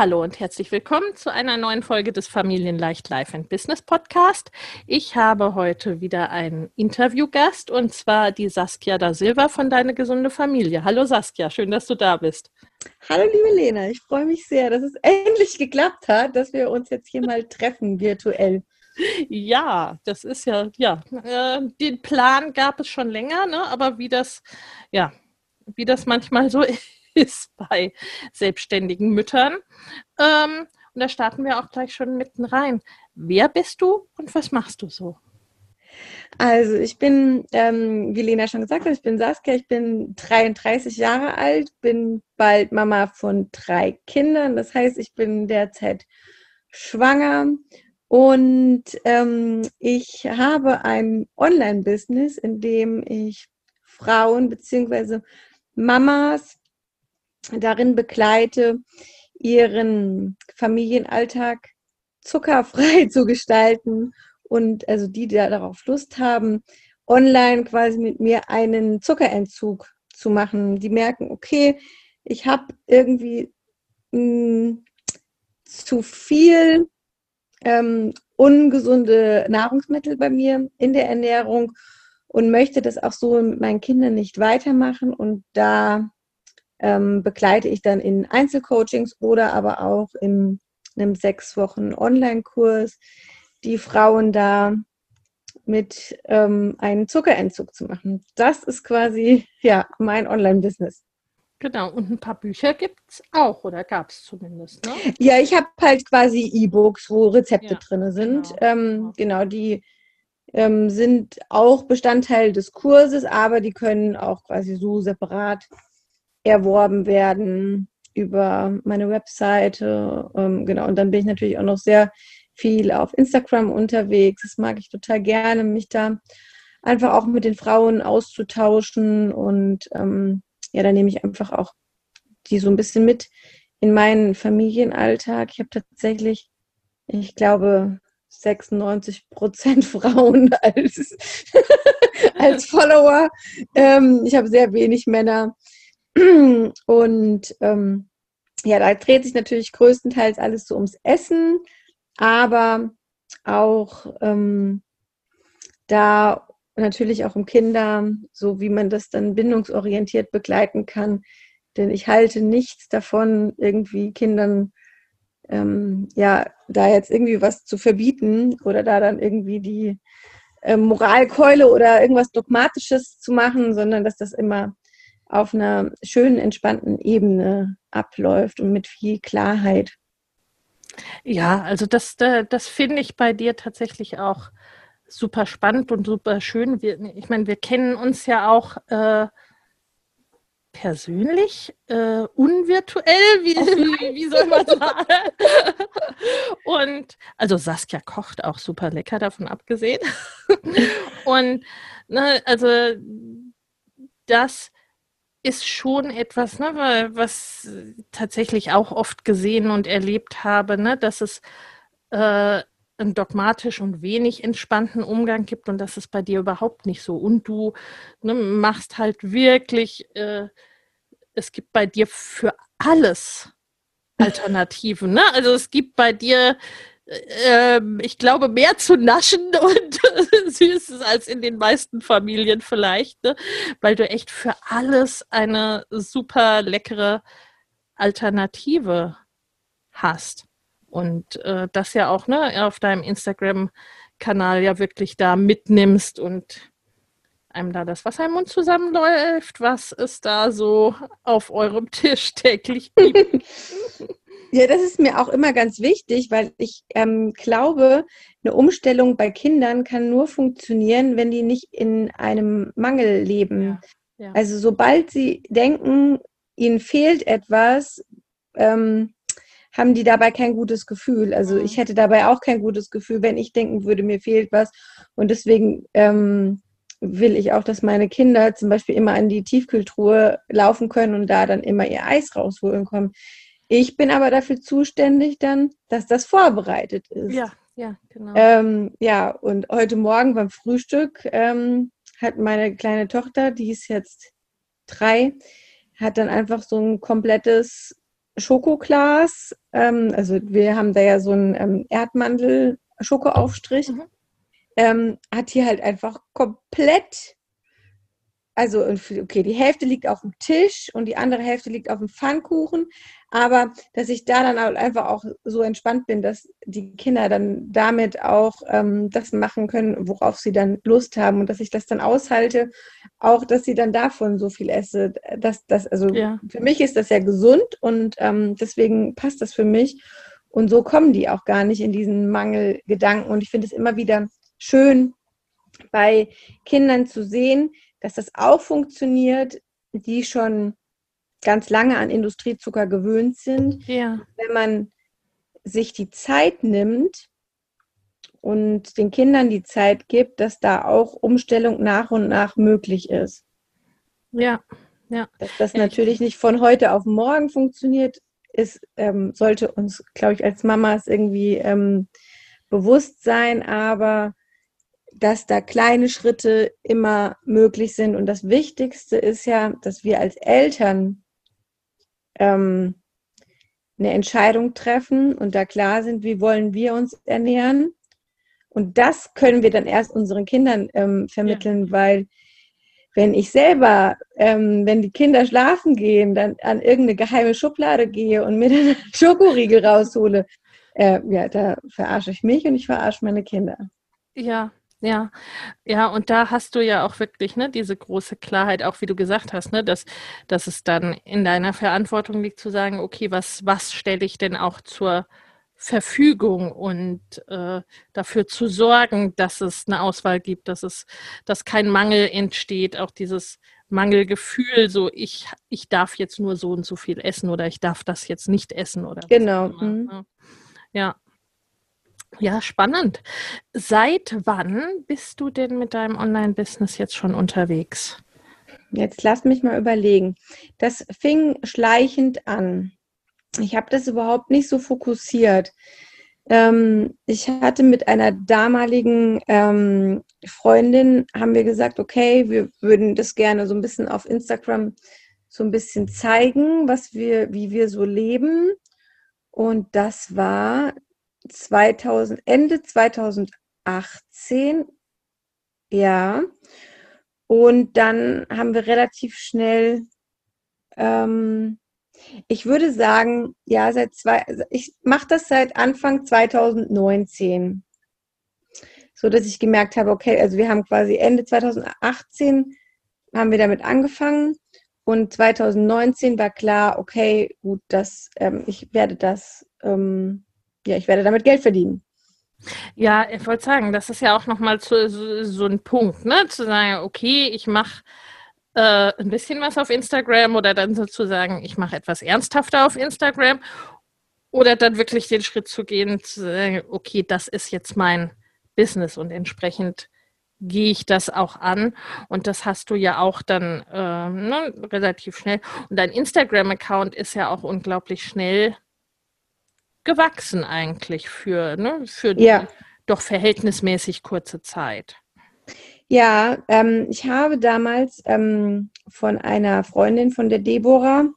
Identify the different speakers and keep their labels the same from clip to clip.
Speaker 1: Hallo und herzlich willkommen zu einer neuen Folge des Familienleicht Life and Business Podcast. Ich habe heute wieder einen Interviewgast und zwar die Saskia da Silva von Deine gesunde Familie. Hallo Saskia, schön, dass du da bist.
Speaker 2: Hallo liebe Lena, ich freue mich sehr, dass es endlich geklappt hat, dass wir uns jetzt hier mal treffen virtuell.
Speaker 1: Ja, das ist ja, ja, äh, den Plan gab es schon länger, ne? aber wie das, ja, wie das manchmal so ist bei selbstständigen Müttern. Ähm, und da starten wir auch gleich schon mitten rein. Wer bist du und was machst du so?
Speaker 2: Also ich bin, ähm, wie Lena schon gesagt hat, ich bin Saskia, ich bin 33 Jahre alt, bin bald Mama von drei Kindern. Das heißt, ich bin derzeit schwanger und ähm, ich habe ein Online-Business, in dem ich Frauen bzw. Mamas darin begleite, ihren Familienalltag zuckerfrei zu gestalten und also die, die darauf Lust haben, online quasi mit mir einen Zuckerentzug zu machen. Die merken, okay, ich habe irgendwie mh, hm, zu viel ähm, ungesunde Nahrungsmittel bei mir in der Ernährung und möchte das auch so mit meinen Kindern nicht weitermachen. Und da ähm, begleite ich dann in Einzelcoachings oder aber auch in einem sechs Wochen Online-Kurs die Frauen da mit ähm, einem Zuckerentzug zu machen. Das ist quasi ja mein Online-Business.
Speaker 1: Genau, und ein paar Bücher gibt es auch, oder gab es zumindest, ne?
Speaker 2: Ja, ich habe halt quasi E-Books, wo Rezepte ja, drin sind. Genau, ähm, genau die ähm, sind auch Bestandteil des Kurses, aber die können auch quasi so separat erworben werden über meine Webseite. Ähm, genau, und dann bin ich natürlich auch noch sehr viel auf Instagram unterwegs. Das mag ich total gerne, mich da einfach auch mit den Frauen auszutauschen und ähm, ja, da nehme ich einfach auch die so ein bisschen mit in meinen Familienalltag. Ich habe tatsächlich, ich glaube, 96 Prozent Frauen als, als Follower. Ähm, ich habe sehr wenig Männer. Und ähm, ja, da dreht sich natürlich größtenteils alles so ums Essen, aber auch ähm, da natürlich auch um Kinder, so wie man das dann bindungsorientiert begleiten kann. Denn ich halte nichts davon, irgendwie Kindern ähm, ja da jetzt irgendwie was zu verbieten oder da dann irgendwie die äh, Moralkeule oder irgendwas Dogmatisches zu machen, sondern dass das immer auf einer schönen, entspannten Ebene abläuft und mit viel Klarheit.
Speaker 1: Ja, also das, das finde ich bei dir tatsächlich auch super spannend und super schön. Wir, ich meine, wir kennen uns ja auch äh, persönlich, äh, unvirtuell, wie, wie, wie, soll man sagen. und also Saskia kocht auch super lecker, davon abgesehen. und ne, also das ist schon etwas, ne, was tatsächlich auch oft gesehen und erlebt habe, ne, dass es äh, einen dogmatisch und wenig entspannten Umgang gibt und das ist bei dir überhaupt nicht so. Und du ne, machst halt wirklich, äh, es gibt bei dir für alles Alternativen. Ne? Also es gibt bei dir äh, ich glaube, mehr zu naschen und Süßes als in den meisten Familien vielleicht, ne? weil du echt für alles eine super leckere Alternative hast. Und äh, das ja auch ne, auf deinem Instagram-Kanal ja wirklich da mitnimmst und einem da das Wasser im Mund zusammenläuft, was es da so auf eurem Tisch täglich gibt.
Speaker 2: ja, das ist mir auch immer ganz wichtig, weil ich ähm, glaube, eine Umstellung bei Kindern kann nur funktionieren, wenn die nicht in einem Mangel leben. Ja, ja. Also sobald sie denken, ihnen fehlt etwas, ähm, haben die dabei kein gutes Gefühl. Also mhm. ich hätte dabei auch kein gutes Gefühl, wenn ich denken würde, mir fehlt was. Und deswegen ähm, will ich auch, dass meine Kinder zum Beispiel immer an die Tiefkühltruhe laufen können und da dann immer ihr Eis rausholen kommen. Ich bin aber dafür zuständig dann, dass das vorbereitet ist.
Speaker 1: Ja, ja, genau.
Speaker 2: Ähm, ja, und heute Morgen beim Frühstück ähm, hat meine kleine Tochter, die ist jetzt drei, hat dann einfach so ein komplettes Schokoglas. Ähm, also wir haben da ja so einen ähm, Erdmandel-Schokoaufstrich. Mhm ähm, hat hier halt einfach komplett, also okay, die Hälfte liegt auf dem Tisch und die andere Hälfte liegt auf dem Pfannkuchen, aber dass ich da dann halt einfach auch so entspannt bin, dass die Kinder dann damit auch ähm, das machen können, worauf sie dann Lust haben und dass ich das dann aushalte, auch dass sie dann davon so viel esse. Das, das, also ja. für mich ist das ja gesund und ähm, deswegen passt das für mich. Und so kommen die auch gar nicht in diesen Mangelgedanken. Und ich finde es immer wieder schön bei Kindern zu sehen, dass das auch funktioniert, die schon ganz lange an Industriezucker gewöhnt sind.
Speaker 1: Ja.
Speaker 2: Wenn man sich die Zeit nimmt und den Kindern die Zeit gibt, dass da auch Umstellung nach und nach möglich ist.
Speaker 1: Ja, ja.
Speaker 2: Dass das ja, natürlich nicht von heute auf morgen funktioniert, ist, ähm, sollte uns, glaube ich, als Mamas irgendwie ähm, bewusst sein, aber dass da kleine Schritte immer möglich sind. Und das Wichtigste ist ja, dass wir als Eltern ähm, eine Entscheidung treffen und da klar sind, wie wollen wir uns ernähren. Und das können wir dann erst unseren Kindern ähm, vermitteln, ja. weil wenn ich selber, ähm, wenn die Kinder schlafen gehen, dann an irgendeine geheime Schublade gehe und mir dann einen Schokoriegel raushole, äh, ja, da verarsche ich mich und ich verarsche meine Kinder.
Speaker 1: Ja, ja, ja, und da hast du ja auch wirklich ne, diese große Klarheit, auch wie du gesagt hast, ne, dass, dass es dann in deiner Verantwortung liegt zu sagen, okay, was, was stelle ich denn auch zur Verfügung und äh, dafür zu sorgen, dass es eine Auswahl gibt, dass es, dass kein Mangel entsteht, auch dieses Mangelgefühl, so ich, ich darf jetzt nur so und so viel essen oder ich darf das jetzt nicht essen oder
Speaker 2: genau. Mhm.
Speaker 1: Ne? Ja. Ja, spannend. Seit wann bist du denn mit deinem Online-Business jetzt schon unterwegs?
Speaker 2: Jetzt lass mich mal überlegen. Das fing schleichend an. Ich habe das überhaupt nicht so fokussiert. Ähm, ich hatte mit einer damaligen ähm, Freundin, haben wir gesagt, okay, wir würden das gerne so ein bisschen auf Instagram so ein bisschen zeigen, was wir, wie wir so leben. Und das war 2000, Ende 2018, ja. Und dann haben wir relativ schnell, ähm, ich würde sagen, ja, seit zwei, ich mache das seit Anfang 2019. So dass ich gemerkt habe, okay, also wir haben quasi Ende 2018 haben wir damit angefangen und 2019 war klar, okay, gut, das, ähm, ich werde das ähm, ja, ich werde damit Geld verdienen.
Speaker 1: Ja, ich wollte sagen, das ist ja auch nochmal so, so ein Punkt, ne? Zu sagen, okay, ich mache äh, ein bisschen was auf Instagram oder dann sozusagen, ich mache etwas ernsthafter auf Instagram oder dann wirklich den Schritt zu gehen, zu sagen, okay, das ist jetzt mein Business und entsprechend gehe ich das auch an. Und das hast du ja auch dann äh, ne, relativ schnell. Und dein Instagram-Account ist ja auch unglaublich schnell gewachsen eigentlich für, ne, für die ja. doch verhältnismäßig kurze Zeit.
Speaker 2: Ja, ähm, ich habe damals ähm, von einer Freundin von der Deborah,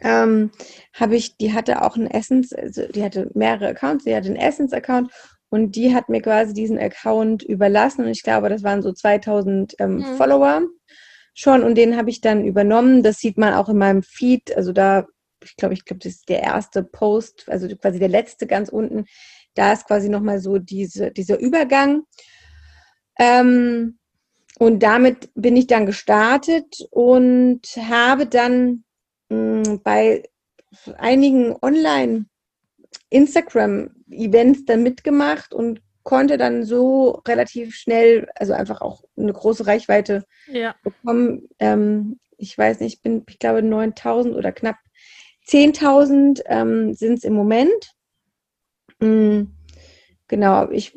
Speaker 2: ähm, habe ich, die hatte auch einen Essence, also die hatte mehrere Accounts, die hatte einen Essence-Account und die hat mir quasi diesen Account überlassen und ich glaube, das waren so 2000 ähm, mhm. Follower schon und den habe ich dann übernommen. Das sieht man auch in meinem Feed, also da, ich glaube, ich glaube, das ist der erste Post, also quasi der letzte ganz unten. Da ist quasi nochmal so diese, dieser Übergang. Ähm, und damit bin ich dann gestartet und habe dann mh, hm, bei einigen Online- Instagram-Events dann mitgemacht und konnte dann so relativ schnell, also einfach auch eine große Reichweite ja. bekommen. Ähm, ich weiß nicht, ich bin, ich glaube, 9000 oder knapp 10.000 ähm, sind es im Moment. Mhm. Genau, ich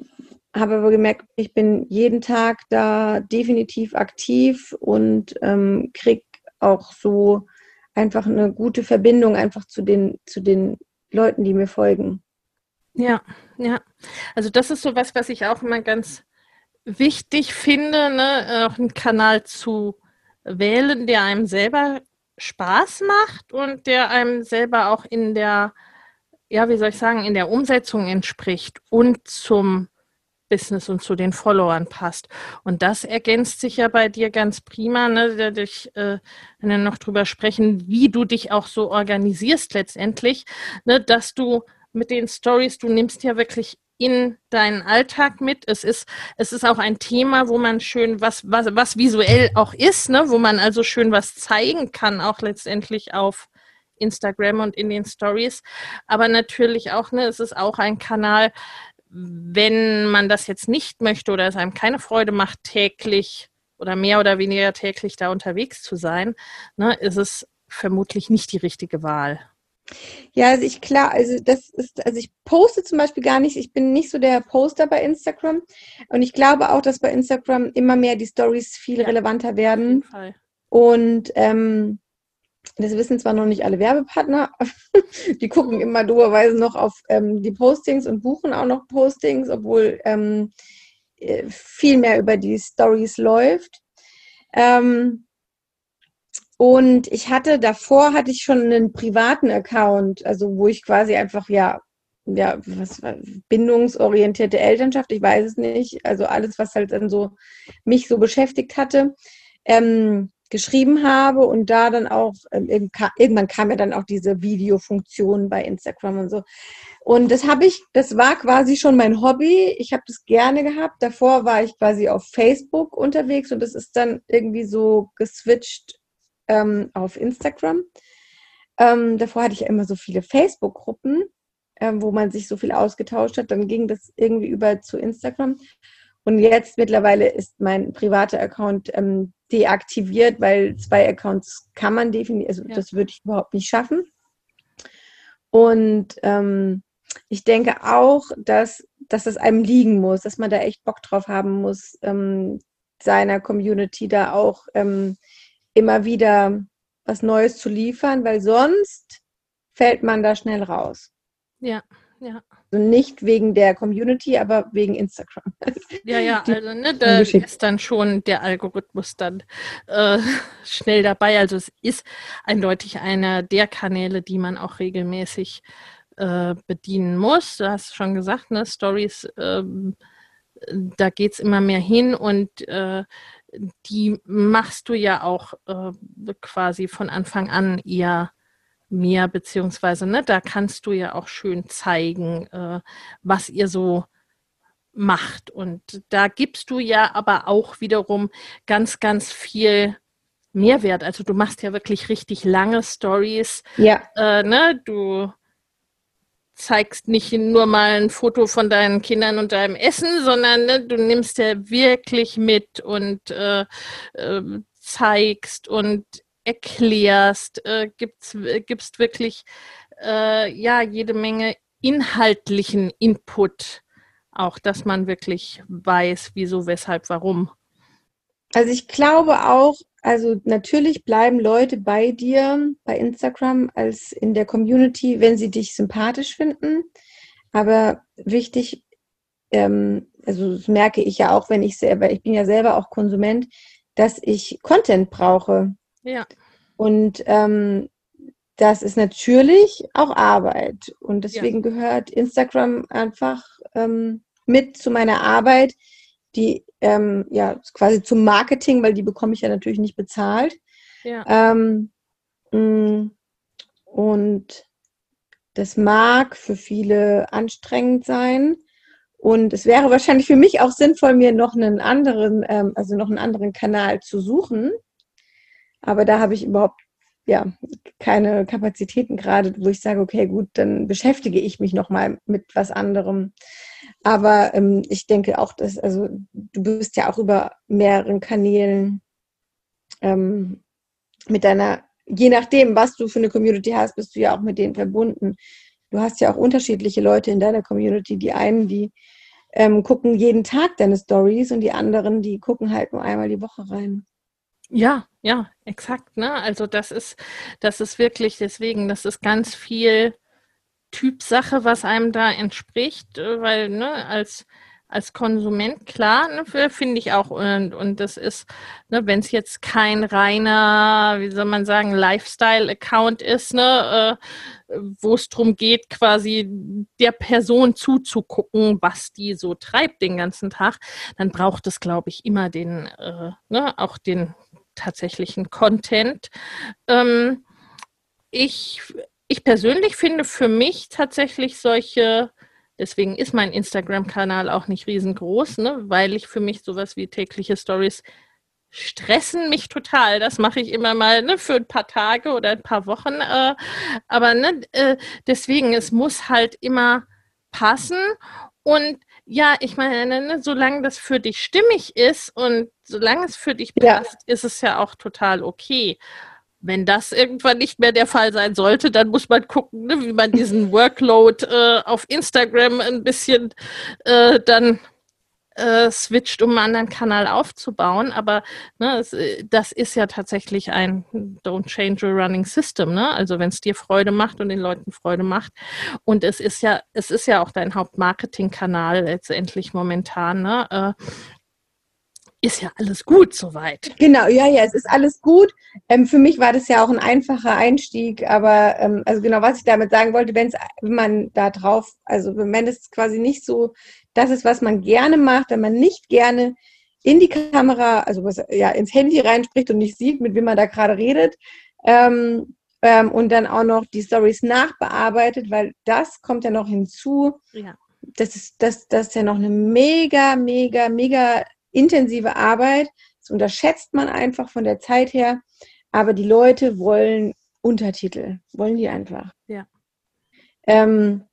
Speaker 2: habe aber gemerkt, ich bin jeden Tag da definitiv aktiv und ähm, kriege auch so einfach eine gute Verbindung einfach zu den, zu den Leuten, die mir folgen.
Speaker 1: Ja, ja. Also das ist so was, was ich auch immer ganz wichtig finde, ne? auch einen Kanal zu wählen, der einem selber Spaß macht und der einem selber auch in der, ja, wie soll ich sagen, in der Umsetzung entspricht und zum Business und zu den Followern passt. Und das ergänzt sich ja bei dir ganz prima, ne? Dadurch, äh, wenn wir noch drüber sprechen, wie du dich auch so organisierst letztendlich, ne? dass du mit den Stories, du nimmst ja wirklich in deinen Alltag mit. Es ist, es ist auch ein Thema, wo man schön was, was, was visuell auch ist, ne? wo man also schön was zeigen kann, auch letztendlich auf Instagram und in den Stories. Aber natürlich auch, ne, es ist auch ein Kanal, wenn man das jetzt nicht möchte oder es einem keine Freude macht, täglich oder mehr oder weniger täglich da unterwegs zu sein, ne, ist es vermutlich nicht die richtige Wahl.
Speaker 2: Ja, also ich klar, also das ist, also ich poste zum Beispiel gar nicht, ich bin nicht so der Poster bei Instagram und ich glaube auch, dass bei Instagram immer mehr die Stories viel ja, relevanter werden. Und ähm, das wissen zwar noch nicht alle Werbepartner, die gucken immer doberweise noch auf ähm, die Postings und buchen auch noch Postings, obwohl ähm, äh, viel mehr über die Stories läuft. Ähm, und ich hatte davor hatte ich schon einen privaten Account, also wo ich quasi einfach ja ja was bindungsorientierte Elternschaft, ich weiß es nicht, also alles was halt dann so mich so beschäftigt hatte. Ähm, geschrieben habe und da dann auch, ähm, irgendwann kam ja dann auch diese Videofunktion bei Instagram und so. Und das habe ich, das war quasi schon mein Hobby. Ich habe das gerne gehabt. Davor war ich quasi auf Facebook unterwegs und das ist dann irgendwie so geswitcht ähm, auf Instagram. Ähm, davor hatte ich ja immer so viele Facebook-Gruppen, ähm, wo man sich so viel ausgetauscht hat. Dann ging das irgendwie über zu Instagram. Und jetzt mittlerweile ist mein privater Account ähm, deaktiviert, weil zwei Accounts kann man definitiv, also ja. das würde ich überhaupt nicht schaffen. Und ähm, ich denke auch, dass, dass es einem liegen muss, dass man da echt Bock drauf haben muss, ähm, seiner Community da auch ähm, immer wieder was Neues zu liefern, weil sonst fällt man da schnell raus.
Speaker 1: Ja, ja.
Speaker 2: Also nicht wegen der Community, aber wegen Instagram.
Speaker 1: Ja, ja, also ne, da ist dann schon der Algorithmus dann äh, schnell dabei. Also es ist eindeutig einer der Kanäle, die man auch regelmäßig äh, bedienen muss. Du hast schon gesagt, ne, Stories, ähm, da geht es immer mehr hin und äh, die machst du ja auch äh, quasi von Anfang an eher mehr, beziehungsweise, ne, da kannst du ja auch schön zeigen, äh, was ihr so macht. Und da gibst du ja aber auch wiederum ganz, ganz viel Mehrwert. Also du machst ja wirklich richtig lange Stories.
Speaker 2: Ja.
Speaker 1: Äh, ne, du zeigst nicht nur mal ein Foto von deinen Kindern und deinem Essen, sondern ne, du nimmst ja wirklich mit und äh, äh, zeigst und erklärst, äh, gibst, gibst wirklich äh, ja jede Menge inhaltlichen Input, auch dass man wirklich weiß, wieso, weshalb, warum.
Speaker 2: Also ich glaube auch, also natürlich bleiben Leute bei dir bei Instagram als in der Community, wenn sie dich sympathisch finden. Aber wichtig, ähm, also das merke ich ja auch, wenn ich selber, ich bin ja selber auch Konsument, dass ich Content brauche.
Speaker 1: Ja.
Speaker 2: Und ähm, das ist natürlich auch Arbeit. Und deswegen ja. gehört Instagram einfach ähm, mit zu meiner Arbeit, die ähm, ja quasi zum Marketing, weil die bekomme ich ja natürlich nicht bezahlt. Ja. Ähm, mm, und das mag für viele anstrengend sein. Und es wäre wahrscheinlich für mich auch sinnvoll, mir noch einen anderen, ähm, also noch einen anderen Kanal zu suchen. Aber da habe ich überhaupt ja keine Kapazitäten gerade, wo ich sage, okay, gut, dann beschäftige ich mich noch mal mit was anderem. Aber ähm, ich denke auch, dass also du bist ja auch über mehreren Kanälen ähm, mit deiner, je nachdem, was du für eine Community hast, bist du ja auch mit denen verbunden. Du hast ja auch unterschiedliche Leute in deiner Community. Die einen, die ähm, gucken jeden Tag deine Stories und die anderen, die gucken halt nur einmal die Woche rein.
Speaker 1: Ja, ja, exakt. Ne? Also das ist, das ist wirklich deswegen, das ist ganz viel Typsache, was einem da entspricht, äh, weil ne, als als Konsument, klar, ne, finde ich auch. Und, und das ist, ne, wenn es jetzt kein reiner, wie soll man sagen, Lifestyle-Account ist, ne, äh, wo es darum geht, quasi der Person zuzugucken, was die so treibt den ganzen Tag, dann braucht es, glaube ich, immer den, äh, ne, auch den tatsächlichen Content. Ähm, ich, ich persönlich finde für mich tatsächlich solche Deswegen ist mein Instagram-Kanal auch nicht riesengroß, ne? weil ich für mich sowas wie tägliche Stories stressen mich total. Das mache ich immer mal ne, für ein paar Tage oder ein paar Wochen. Äh, aber ne, äh, deswegen, es muss halt immer passen. Und ja, ich meine, ne, solange das für dich stimmig ist und solange es für dich passt, ja. ist es ja auch total okay. Wenn das irgendwann nicht mehr der Fall sein sollte, dann muss man gucken, ne, wie man diesen Workload äh, auf Instagram ein bisschen äh, dann äh, switcht, um einen anderen Kanal aufzubauen. Aber ne, es, äh, das ist ja tatsächlich ein Don't change a running system. Ne? Also wenn es dir Freude macht und den Leuten Freude macht. Und es ist ja, es ist ja auch dein Hauptmarketingkanal letztendlich momentan. Ne? Äh, ist ja alles gut soweit.
Speaker 2: Genau, ja, ja, es ist alles gut. Ähm, für mich war das ja auch ein einfacher Einstieg, aber ähm, also genau, was ich damit sagen wollte, wenn man da drauf, also wenn es quasi nicht so das ist, was man gerne macht, wenn man nicht gerne in die Kamera, also was, ja, ins Handy reinspricht und nicht sieht, mit wem man da gerade redet, ähm, ähm, und dann auch noch die Stories nachbearbeitet, weil das kommt ja noch hinzu. Ja. Das ist, das, das ist ja noch eine mega, mega, mega intensive Arbeit. Das unterschätzt man einfach von der Zeit her. Aber die Leute wollen Untertitel, wollen die einfach. Ja. Ähm,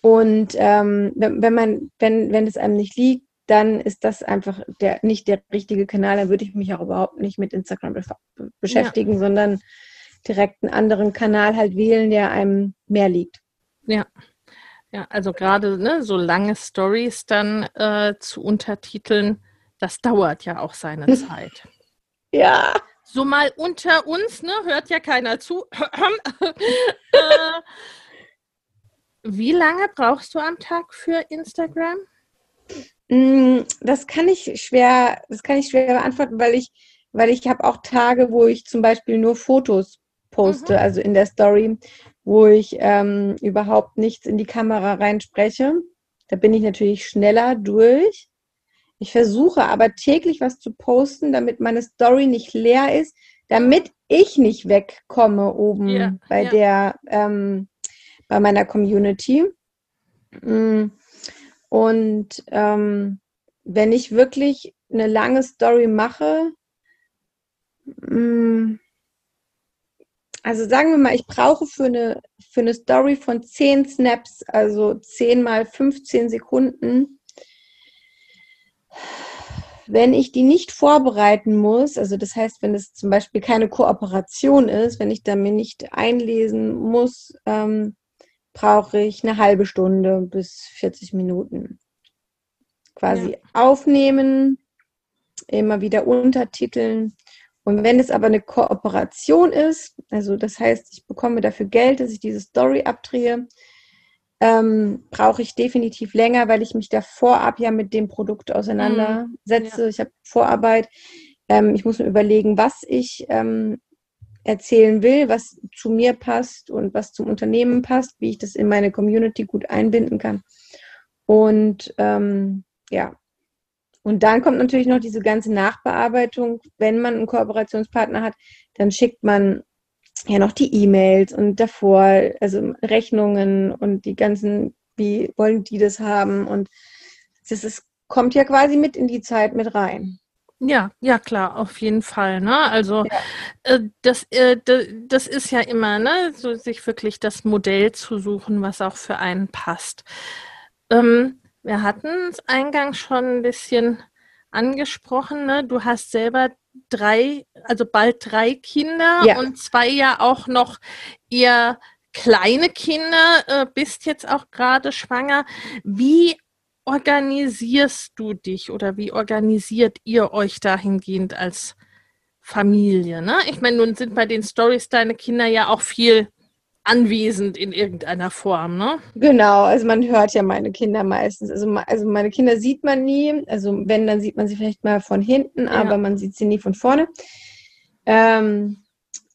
Speaker 2: und ähm, wenn, man, wenn, wenn es einem nicht liegt, dann ist das einfach der, nicht der richtige Kanal. Dann würde ich mich auch überhaupt nicht mit Instagram beschäftigen, ja. sondern direkt einen anderen Kanal halt wählen, der einem mehr liegt.
Speaker 1: Ja. Ja, also gerade ne, so lange Stories dann äh, zu untertiteln, das dauert ja auch seine Zeit.
Speaker 2: ja.
Speaker 1: So mal unter uns, ne, hört ja keiner zu. äh, wie lange brauchst du am Tag für Instagram?
Speaker 2: Mm, das kann ich schwer, das kann ich schwer beantworten, weil ich, weil ich habe auch Tage, wo ich zum Beispiel nur Fotos poste, mhm. also in der Story, wo ich ähm, überhaupt nichts in die Kamera reinspreche. Da bin ich natürlich schneller durch. Ich versuche aber täglich was zu posten, damit meine Story nicht leer ist, damit ich nicht wegkomme oben ja, bei ja. der, ähm, bei meiner Community. Mm. Und ähm, wenn ich wirklich eine lange Story mache, mm, also sagen wir mal, ich brauche für eine, für eine Story von 10 Snaps, also 10 mal 15 Sekunden, wenn ich die nicht vorbereiten muss, also das heißt, wenn es zum Beispiel keine Kooperation ist, wenn ich da mir nicht einlesen muss, ähm, brauche ich eine halbe Stunde bis 40 Minuten. Quasi ja. aufnehmen, immer wieder untertiteln. Und wenn es aber eine Kooperation ist, also das heißt, ich bekomme dafür Geld, dass ich diese Story abdrehe, ähm, brauche ich definitiv länger, weil ich mich da vorab ja mit dem Produkt auseinandersetze. Mhm. Ja. Ich habe Vorarbeit. Ähm, ich muss mir überlegen, was ich ähm, erzählen will, was zu mir passt und was zum Unternehmen passt, wie ich das in meine Community gut einbinden kann. Und ähm, ja, und dann kommt natürlich noch diese ganze Nachbearbeitung. Wenn man einen Kooperationspartner hat, dann schickt man ja noch die E-Mails und davor, also Rechnungen und die ganzen, wie wollen die das haben? Und das ist, kommt ja quasi mit in die Zeit mit rein.
Speaker 1: Ja, ja, klar, auf jeden Fall. Ne? Also ja. äh, das, äh, das ist ja immer, ne, so sich wirklich das Modell zu suchen, was auch für einen passt. Ähm, wir hatten es eingangs schon ein bisschen angesprochen, ne? Du hast selber drei, also bald drei Kinder ja. und zwei ja auch noch eher kleine Kinder, äh, bist jetzt auch gerade schwanger. Wie organisierst du dich oder wie organisiert ihr euch dahingehend als Familie? Ne? Ich meine, nun sind bei den Stories deine Kinder ja auch viel anwesend in irgendeiner Form, ne?
Speaker 2: Genau, also man hört ja meine Kinder meistens. Also, also meine Kinder sieht man nie. Also wenn, dann sieht man sie vielleicht mal von hinten, ja. aber man sieht sie nie von vorne. Ähm,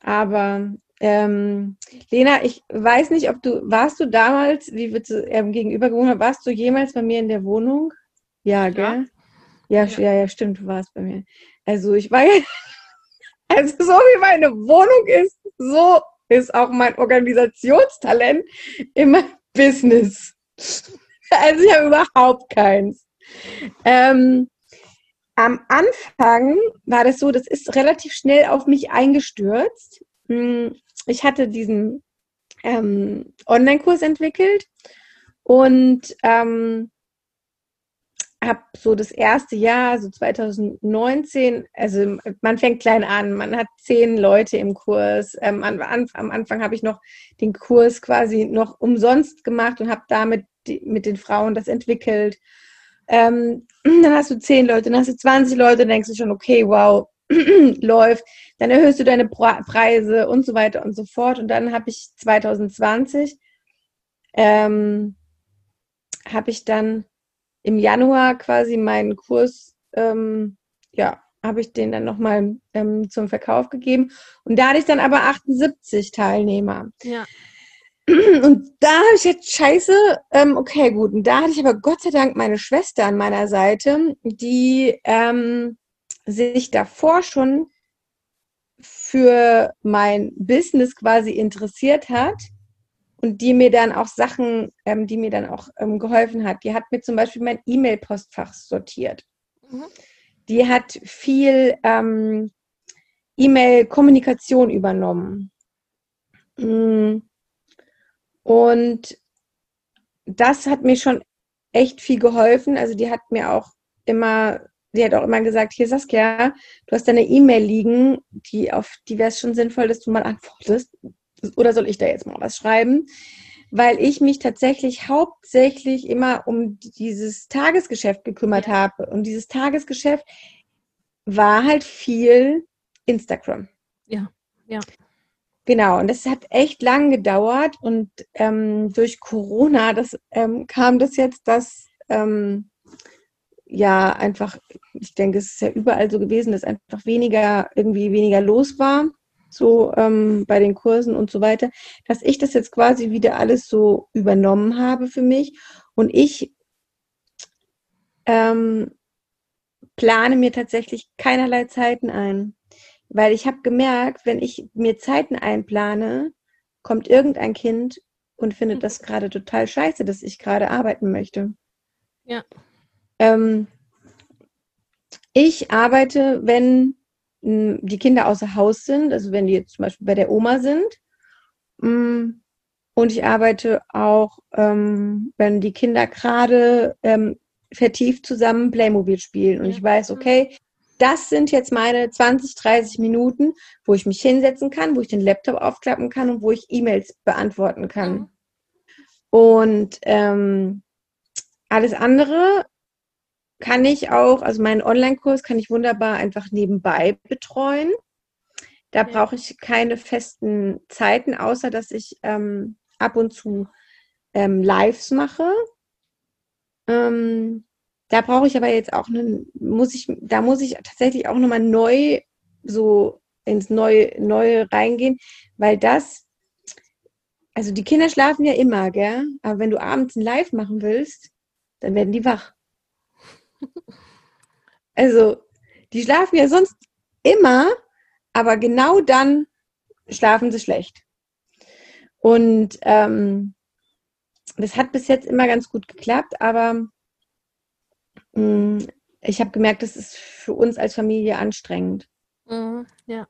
Speaker 2: aber ähm, Lena, ich weiß nicht, ob du, warst du damals, wie wir zu, ähm, gegenüber gewohnt haben, warst du jemals bei mir in der Wohnung? Ja, gell? Ja, ja, ja, ja stimmt, du warst bei mir. Also ich war ja, also so wie meine Wohnung ist, so ist auch mein Organisationstalent im Business. Also ich habe überhaupt keins. Ähm, am Anfang war das so, das ist relativ schnell auf mich eingestürzt. Hm, ich hatte diesen ähm, Online-Kurs entwickelt und ähm, habe so das erste Jahr, so 2019, also man fängt klein an, man hat zehn Leute im Kurs. Ähm, am, am, Anfang habe ich noch den Kurs quasi noch umsonst gemacht und habe damit die, mit den Frauen das entwickelt. Ähm, dann hast du zehn Leute, dann hast du 20 Leute, dann denkst du schon, okay, wow, läuft, dann erhöhst du deine Preise und so weiter und so fort. Und dann habe ich 2020, ähm, habe ich dann im Januar quasi meinen Kurs, ähm, ja, habe ich den dann nochmal ähm, zum Verkauf gegeben. Und da hatte ich dann aber 78 Teilnehmer.
Speaker 1: Ja.
Speaker 2: Und da habe ich jetzt scheiße, ähm, okay, gut. Und da hatte ich aber Gott sei Dank meine Schwester an meiner Seite, die ähm, sich davor schon für mein Business quasi interessiert hat und die mir dann auch Sachen, ähm, die mir dann auch ähm, geholfen hat. Die hat mir zum Beispiel mein E-Mail-Postfach sortiert. Mhm. Die hat viel ähm, E-Mail-Kommunikation übernommen. Mm. Und das hat mir schon echt viel geholfen. Also die hat mir auch immer sie hat auch immer gesagt, hier Saskia, du hast deine E-Mail liegen, die auf die wäre es schon sinnvoll, dass du mal antwortest. Oder soll ich da jetzt mal was schreiben? Weil ich mich tatsächlich hauptsächlich immer um dieses Tagesgeschäft gekümmert ja. habe. Und dieses Tagesgeschäft war halt viel Instagram.
Speaker 1: Ja, ja.
Speaker 2: Genau, und das hat echt lang gedauert und ähm, durch Corona das, ähm, kam das jetzt, dass ähm, ja einfach, ich denke, es ist ja überall so gewesen, dass einfach weniger, irgendwie weniger los war, so ähm, bei den Kursen und so weiter, dass ich das jetzt quasi wieder alles so übernommen habe für mich und ich ähm, plane mir tatsächlich keinerlei Zeiten ein, weil ich habe gemerkt, wenn ich mir Zeiten einplane, kommt irgendein Kind und findet das gerade total scheiße, dass ich gerade arbeiten möchte.
Speaker 1: Ja.
Speaker 2: Ähm, ich arbeite, wenn die Kinder außer Haus sind, also wenn die jetzt zum Beispiel bei der Oma sind. Und ich arbeite auch, ähm, wenn die Kinder gerade ähm, vertieft zusammen Playmobil spielen. Und ich weiß, okay, das sind jetzt meine 20, 30 Minuten, wo ich mich hinsetzen kann, wo ich den Laptop aufklappen kann und wo ich E-Mails beantworten kann. Und ähm, alles andere kann ich auch, also meinen Online-Kurs kann ich wunderbar einfach nebenbei betreuen. Da ja. brauche ich keine festen Zeiten, außer dass ich ähm, ab und zu ähm, Lives mache. Ähm, da brauche ich aber jetzt auch einen, muss ich, da muss ich tatsächlich auch nochmal neu so ins Neue, Neue reingehen, weil das, also die Kinder schlafen ja immer, gell? Aber wenn du abends ein Live machen willst, dann werden die wach. Also, die schlafen ja sonst immer, aber genau dann schlafen sie schlecht. Und ähm, das hat bis jetzt immer ganz gut geklappt, aber mh, mm, ich habe gemerkt, das ist für uns als Familie anstrengend.
Speaker 1: Mhm, ja.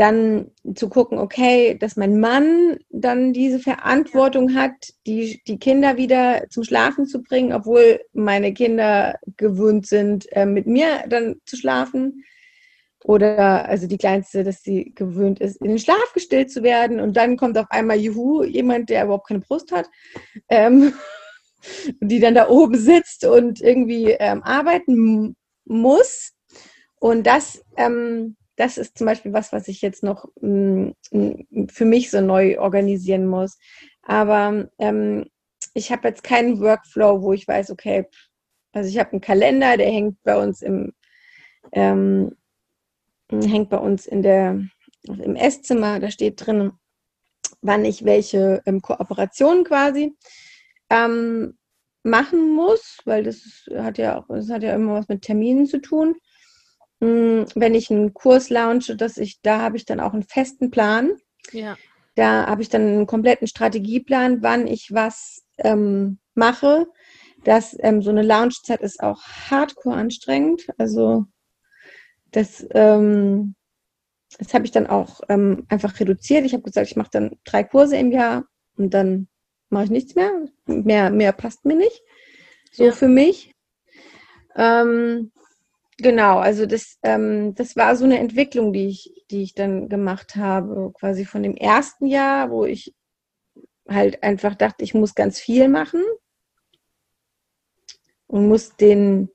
Speaker 2: Dann zu gucken, okay, dass mein Mann dann diese Verantwortung hat, die, die Kinder wieder zum Schlafen zu bringen, obwohl meine Kinder gewöhnt sind, äh, mit mir dann zu schlafen. Oder also die Kleinste, dass sie gewöhnt ist, in den Schlaf gestillt zu werden. Und dann kommt auf einmal Juhu, jemand, der überhaupt keine Brust hat, ähm, die dann da oben sitzt und irgendwie ähm, arbeiten muss. Und das, ähm, das ist zum Beispiel was, was ich jetzt noch mh, mm, für mich so neu organisieren muss. Aber ähm, ich habe jetzt keinen Workflow, wo ich weiß, okay, also ich habe einen Kalender, der hängt bei uns im, ähm, hängt bei uns in der, im Esszimmer, da steht drin, wann ich welche ähm, Kooperationen quasi ähm, machen muss, weil das hat ja auch, das hat ja immer was mit Terminen zu tun. Hm, wenn ich einen Kurs launche, dass ich, da habe ich dann auch einen festen Plan.
Speaker 1: Ja.
Speaker 2: Da habe ich dann einen kompletten Strategieplan, wann ich was ähm, mache. Das, ähm, so eine Launchzeit ist auch hardcore anstrengend. Also das, ähm, das habe ich dann auch ähm, einfach reduziert. Ich habe gesagt, ich mache dann drei Kurse im Jahr und dann mache ich nichts mehr. Mehr, mehr passt mir nicht. So ja. für mich. Ähm, genau, also das, ähm, das war so eine Entwicklung, die ich, die ich dann gemacht habe, quasi von dem ersten Jahr, wo ich halt einfach dachte, ich muss ganz viel machen und muss den,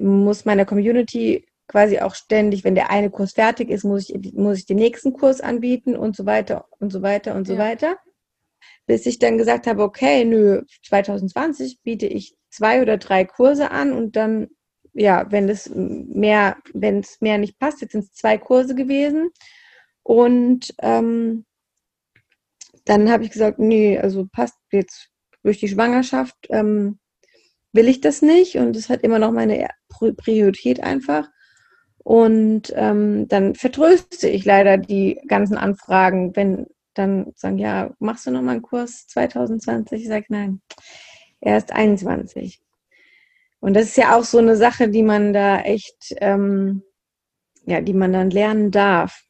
Speaker 2: muss meiner Community quasi auch ständig, wenn der eine Kurs fertig ist, muss ich, muss ich den nächsten Kurs anbieten und so weiter und so weiter und so weiter. Bis ich dann gesagt habe, okay, nö, 2020 biete ich zwei oder drei Kurse an und dann, ja, wenn es mehr, wenn es mehr nicht passt, jetzt sind es zwei Kurse gewesen. Und ähm, dann habe ich gesagt, nee, also passt jetzt durch die Schwangerschaft, ähm, will ich das nicht und es hat immer noch meine Priorität einfach. Und ähm, dann vertröste ich leider die ganzen Anfragen, wenn dann sagen, ja, machst du noch mal einen Kurs 2020? Ich sage, nein, erst 21. Und das ist ja auch so eine Sache, die man da echt, ähm, ja, die man dann lernen darf.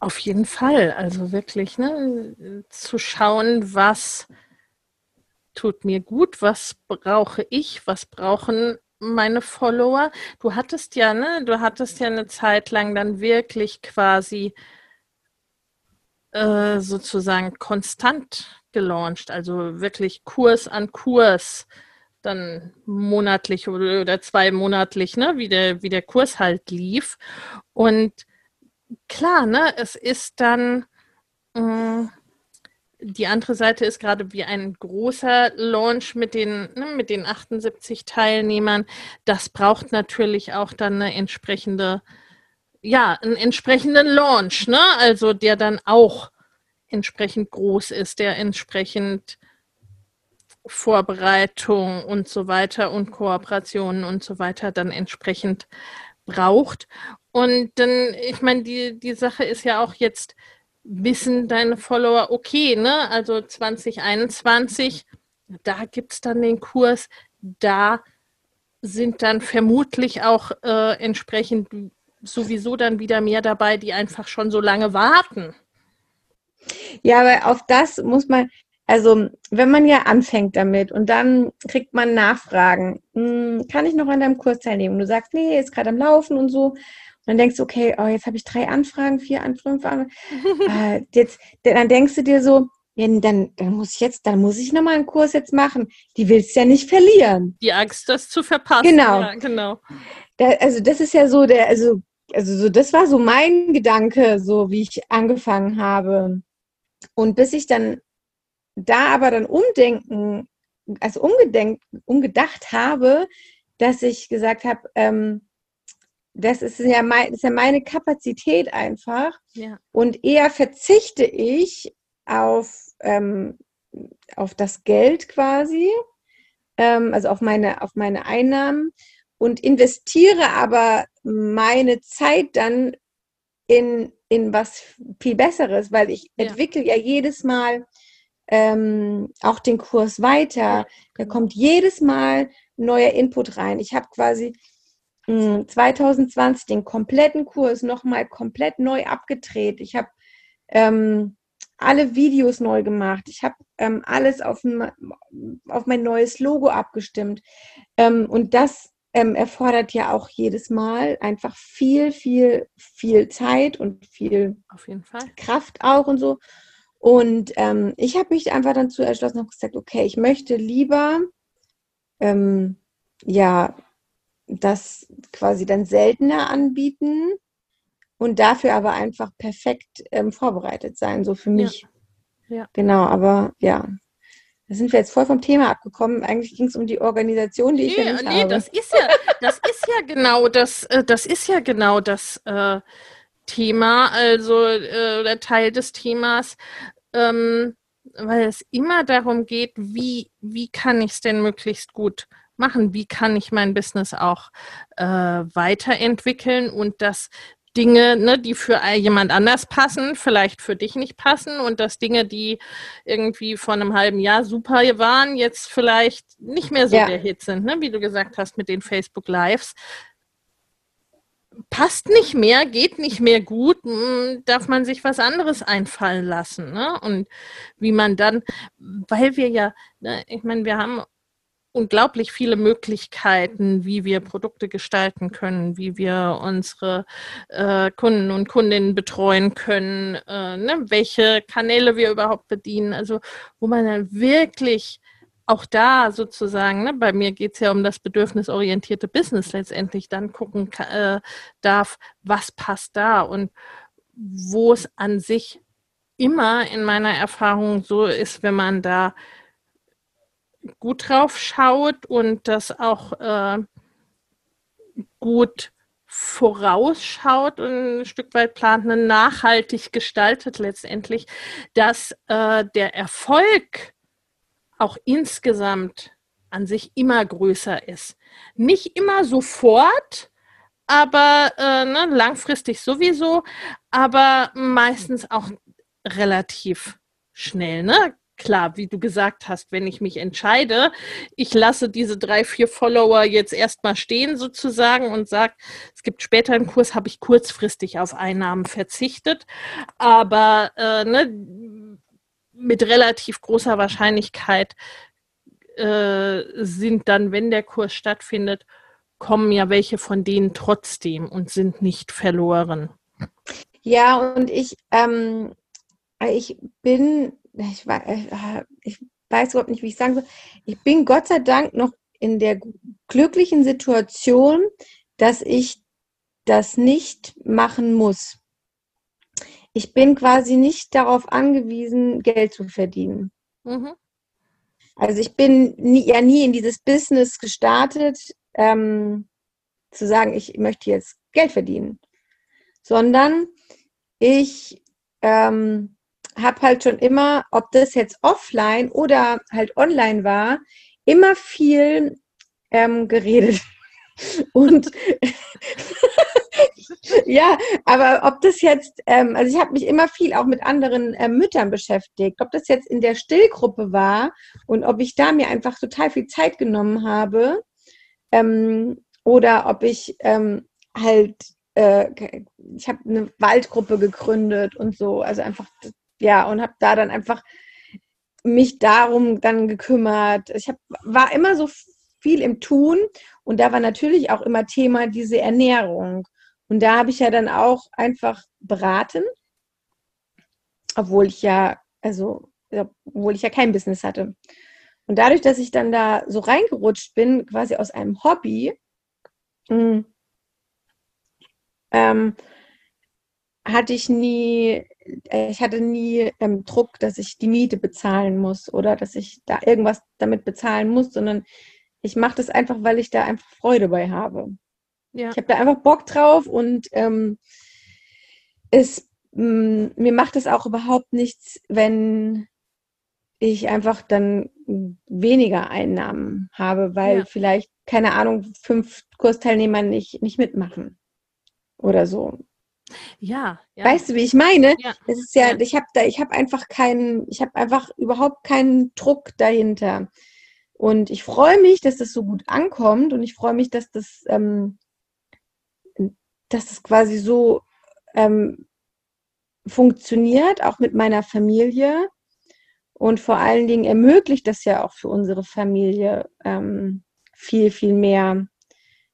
Speaker 1: Auf jeden Fall, also wirklich, ne, zu schauen, was tut mir gut, was brauche ich, was brauchen meine Follower. Du hattest ja, ne, du hattest ja eine Zeit lang dann wirklich quasi äh, sozusagen konstant gelauncht, also wirklich Kurs an Kurs, dann monatlich oder, oder zwei monatlich, ne, wie der, wie der Kurs halt lief. Und klar, ne, es ist dann mh, mm, die andere Seite ist gerade wie ein großer Launch mit den, ne, mit den 78 Teilnehmern. Das braucht natürlich auch dann eine entsprechende, ja, einen entsprechenden Launch, ne? Also der dann auch entsprechend groß ist, der entsprechend Vorbereitung und so weiter und Kooperationen und so weiter dann entsprechend braucht. Und dann, ich meine, die, die Sache ist ja auch jetzt, wissen deine Follower, okay, ne, also 2021, da gibt es dann den Kurs, da sind dann vermutlich auch äh, entsprechend sowieso dann wieder mehr dabei, die einfach schon so lange warten.
Speaker 2: Ja, aber auf das muss man, also wenn man ja anfängt damit und dann kriegt man Nachfragen, hm, kann ich noch an deinem Kurs teilnehmen? Und du sagst, nee, ist gerade am Laufen und so dann denkst du, okay, oh, jetzt habe ich drei Anfragen, vier Anfragen. äh, jetzt, dann denkst du dir so, ja, dann, dann muss ich jetzt, dann muss ich nochmal einen Kurs jetzt machen. Die willst du ja nicht verlieren.
Speaker 1: Die Angst, das zu verpassen.
Speaker 2: Genau.
Speaker 1: Ja, genau.
Speaker 2: Da, also das ist ja so der, also, also so, das war so mein Gedanke, so wie ich angefangen habe. Und bis ich dann da aber dann umdenken, also umgedenkt, umgedacht habe, dass ich gesagt habe, ähm, das ist ja, mein, ist ja meine Kapazität einfach. Ja. Und eher verzichte ich auf, ähm, auf das Geld quasi, ähm, also auf meine, auf meine Einnahmen und investiere aber meine Zeit dann in, in was viel Besseres, weil ich ja. entwickle ja jedes Mal ähm, auch den Kurs weiter. Da kommt jedes Mal neuer Input rein. Ich habe quasi 2020 den kompletten Kurs nochmal komplett neu abgedreht. Ich habe ähm, alle Videos neu gemacht. Ich habe ähm, alles auf, auf, mein neues Logo abgestimmt. Ähm, und das ähm, erfordert ja auch jedes Mal einfach viel, viel, viel Zeit und viel Kraft auch und so. Und ähm, ich habe mich einfach dann zu entschlossen und gesagt, okay, ich möchte lieber ähm, ja das quasi dann seltener anbieten und dafür aber einfach perfekt ähm, vorbereitet sein, so für mich. Ja. ja. Genau, aber ja. Da sind wir jetzt voll vom Thema abgekommen. Eigentlich ging es um die Organisation, die nee, ich ja nicht nee, habe.
Speaker 1: das ist ja, das ist ja genau das, äh, das ist ja genau das äh, Thema, also äh, der Teil des Themas, ähm, weil es immer darum geht, wie, wie kann ich es denn möglichst gut machen? Wie kann ich mein Business auch äh, weiterentwickeln und dass Dinge, ne, die für jemand anders passen, vielleicht für dich nicht passen und dass Dinge, die irgendwie vor einem halben Jahr super waren, jetzt vielleicht nicht mehr so ja. der Hit sind, ne? wie du gesagt hast mit den Facebook Lives. Passt nicht mehr, geht nicht mehr gut, hm, darf man sich was anderes einfallen lassen. Ne? Und wie man dann, weil wir ja, ne, ich meine, wir haben unglaublich viele Möglichkeiten, wie wir Produkte gestalten können, wie wir unsere äh, Kunden und Kundinnen betreuen können, äh, ne, welche Kanäle wir überhaupt bedienen. Also wo man dann wirklich auch da sozusagen, ne, bei mir geht es ja um das bedürfnisorientierte Business letztendlich, dann gucken äh, darf, was passt da und wo es an sich immer in meiner Erfahrung so ist, wenn man da gut drauf schaut und das auch äh, gut vorausschaut und ein Stück weit plant, eine nachhaltig gestaltet letztendlich, dass äh, der Erfolg auch insgesamt an sich immer größer ist. Nicht immer sofort, aber äh, ne, langfristig sowieso, aber meistens auch relativ schnell. Ne? klar, wie du gesagt hast, wenn ich mich entscheide, ich lasse diese drei, vier Follower jetzt erstmal stehen sozusagen und sage, es gibt später einen Kurs, habe ich kurzfristig auf Einnahmen verzichtet. Aber äh, ne, mit relativ großer Wahrscheinlichkeit äh, sind dann, wenn der Kurs stattfindet, kommen ja welche von denen trotzdem und sind nicht verloren.
Speaker 2: Ja, und ich, ähm, ich bin ich, äh, ich weiß überhaupt nicht, wie ich sagen soll. Ich bin Gott sei Dank noch in der glücklichen Situation, dass ich das nicht machen muss. Ich bin quasi nicht darauf angewiesen, Geld zu verdienen. Mhm. Also ich bin nie, ja nie in dieses Business gestartet, ähm, zu sagen, ich möchte jetzt Geld verdienen, sondern ich ähm, habe halt schon immer, ob das jetzt offline oder halt online war, immer viel ähm, geredet. Und ja, aber ob das jetzt, ähm, also ich habe mich immer viel auch mit anderen äh, Müttern beschäftigt, ob das jetzt in der Stillgruppe war und ob ich da mir einfach total viel Zeit genommen habe ähm, oder ob ich ähm, halt, äh, ich habe eine Waldgruppe gegründet und so, also einfach ja, und habe da dann einfach mich darum dann gekümmert. Ich hab, war immer so viel im Tun und da war natürlich auch immer Thema diese Ernährung. Und da habe ich ja dann auch einfach beraten, obwohl ich ja, also, obwohl ich ja kein Business hatte. Und dadurch, dass ich dann da so reingerutscht bin, quasi aus einem Hobby, hm, ähm, hatte ich nie, äh, ich hatte nie ähm, Druck, dass ich die Miete bezahlen muss oder dass ich da irgendwas damit bezahlen muss, sondern ich mache das einfach, weil ich da einfach Freude bei habe. Ja. Ich habe da einfach Bock drauf und ähm, es, mh, mm, mir macht es auch überhaupt nichts, wenn ich einfach dann weniger Einnahmen habe, weil ja. vielleicht, keine Ahnung, fünf Kursteilnehmer nicht, nicht mitmachen oder so.
Speaker 1: Ja, ja.
Speaker 2: Weißt du, wie ich meine? Ja. Das ist ja, ja. ich habe da, ich habe einfach keinen, ich habe einfach überhaupt keinen Druck dahinter. Und ich freue mich, dass das so gut ankommt und ich freue mich, dass das, ähm, dass das quasi so ähm, funktioniert, auch mit meiner Familie. Und vor allen Dingen ermöglicht das ja auch für unsere Familie ähm, viel, viel mehr,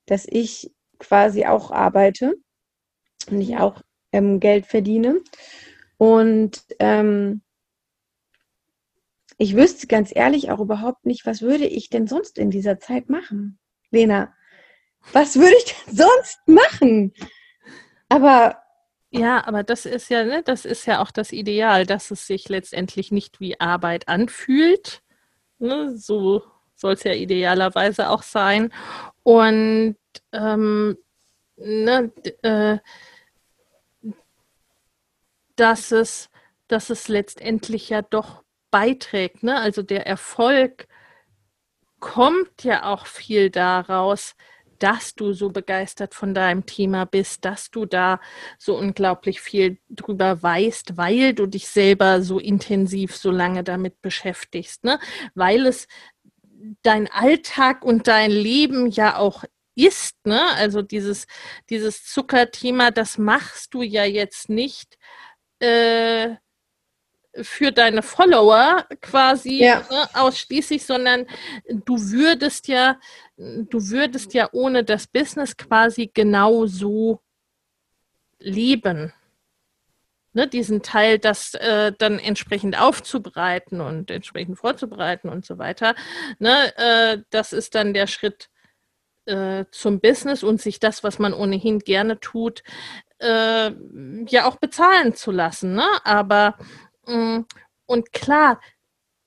Speaker 2: dass ich quasi auch arbeite und ich auch ähm, Geld verdiene. Und ähm, ich wüsste ganz ehrlich auch überhaupt nicht, was würde ich denn sonst in dieser Zeit machen? Lena, was würde ich denn sonst machen? Aber
Speaker 1: ja, aber das ist ja, ne, das ist ja auch das Ideal, dass es sich letztendlich nicht wie Arbeit anfühlt. Ne, so soll es ja idealerweise auch sein. Und ähm, ne, äh, dass es, dass es letztendlich ja doch beiträgt. Ne? Also der Erfolg kommt ja auch viel daraus, dass du so begeistert von deinem Thema bist, dass du da so unglaublich viel drüber weißt, weil du dich selber so intensiv so lange damit beschäftigst, ne? weil es dein Alltag und dein Leben ja auch ist, ne? Also dieses, dieses Zuckerthema, das machst du ja jetzt nicht, äh, für deine Follower quasi ja. ne, ausschließlich, sondern du würdest ja, du würdest ja ohne das Business quasi genauso leben. Ne, diesen Teil, das äh, dann entsprechend aufzubereiten und entsprechend vorzubereiten und so weiter. Ne, äh, das ist dann der Schritt äh, zum Business und sich das, was man ohnehin gerne tut, äh, ja auch bezahlen zu lassen. Ne? Aber und klar,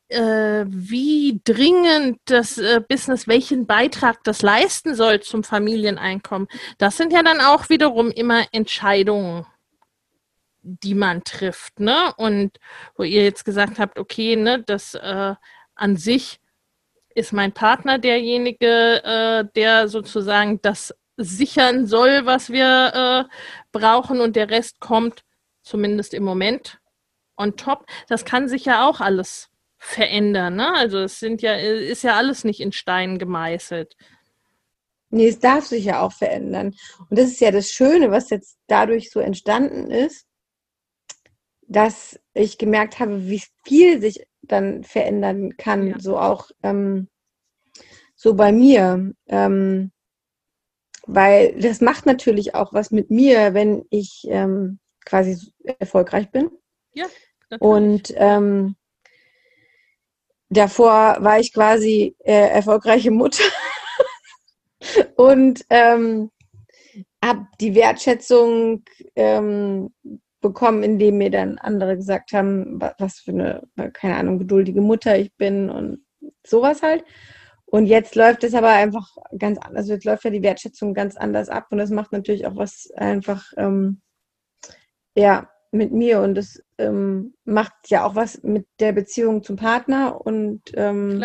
Speaker 1: äh, wie dringend das äh, Business, welchen Beitrag das leisten soll zum Familieneinkommen, das sind ja dann auch wiederum immer Entscheidungen, die man trifft, ne? Und wo ihr jetzt gesagt habt, okay, ne, das äh, an sich ist mein Partner derjenige, äh, der sozusagen das sichern soll, was wir äh, brauchen und der Rest kommt zumindest im Moment on top. Das kann sich ja auch alles verändern. Ne? Also es sind ja, ist ja alles nicht in Stein gemeißelt.
Speaker 2: Nee, es darf sich ja auch verändern. Und das ist ja das Schöne, was jetzt dadurch so entstanden ist, dass ich gemerkt habe, wie viel sich dann verändern kann. Ja. So auch ähm, so bei mir. Ähm, weil das macht natürlich auch was mit mir, wenn ich ähm, quasi erfolgreich bin. Ja. Und ähm, davor war ich quasi äh, erfolgreiche Mutter und ähm, habe die Wertschätzung ähm, bekommen, indem mir dann andere gesagt haben, was für eine, keine Ahnung, geduldige Mutter ich bin und sowas halt. Und jetzt läuft es aber einfach ganz anders. Also jetzt läuft ja die Wertschätzung ganz anders ab und das macht natürlich auch was einfach ähm, ja mit mir und das ähm, macht ja auch was mit der Beziehung zum Partner und ähm.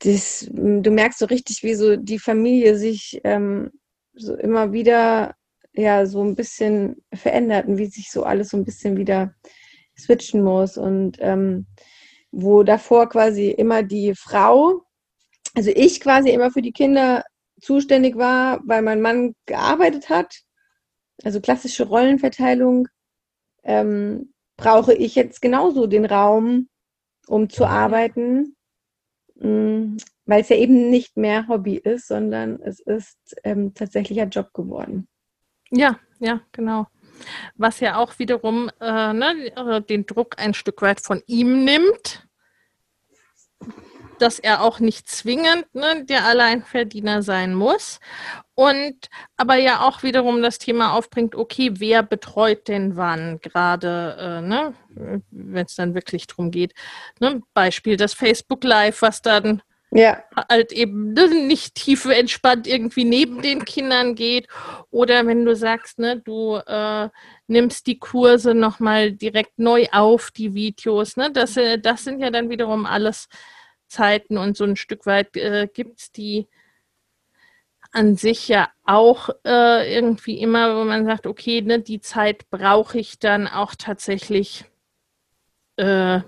Speaker 2: Das, du merkst so richtig, wie so die Familie sich ähm, so immer wieder ja so ein bisschen verändert und wie sich so alles so ein bisschen wieder switchen muss und ähm, wo davor quasi immer die Frau, also ich quasi immer für die Kinder zuständig war, weil mein Mann gearbeitet hat, also klassische Rollenverteilung, ähm, brauche ich jetzt genauso den Raum, um zu arbeiten, mh, mm, weil es ja eben nicht mehr Hobby ist, sondern es ist ähm, tatsächlich ein Job geworden.
Speaker 1: Ja, ja, genau. Was ja auch wiederum äh, ne, äh, den Druck ein Stück weit von ihm nimmt, dass er auch nicht zwingend ne, der Alleinverdiener sein muss. Und aber ja auch wiederum das Thema aufbringt, okay, wer betreut denn wann gerade, äh, ne, wenn es dann wirklich darum geht. Ne, Beispiel das Facebook Live, was dann ja. halt eben ne, nicht tief entspannt irgendwie neben den Kindern geht. Oder wenn du sagst, ne, du äh, nimmst die Kurse nochmal direkt neu auf, die Videos, ne? Das, äh, das sind ja dann wiederum alles Zeiten und so ein Stück weit äh, gibt es die an sich ja auch äh, irgendwie immer, wo man sagt, okay, ne, die Zeit brauche ich dann auch tatsächlich äh,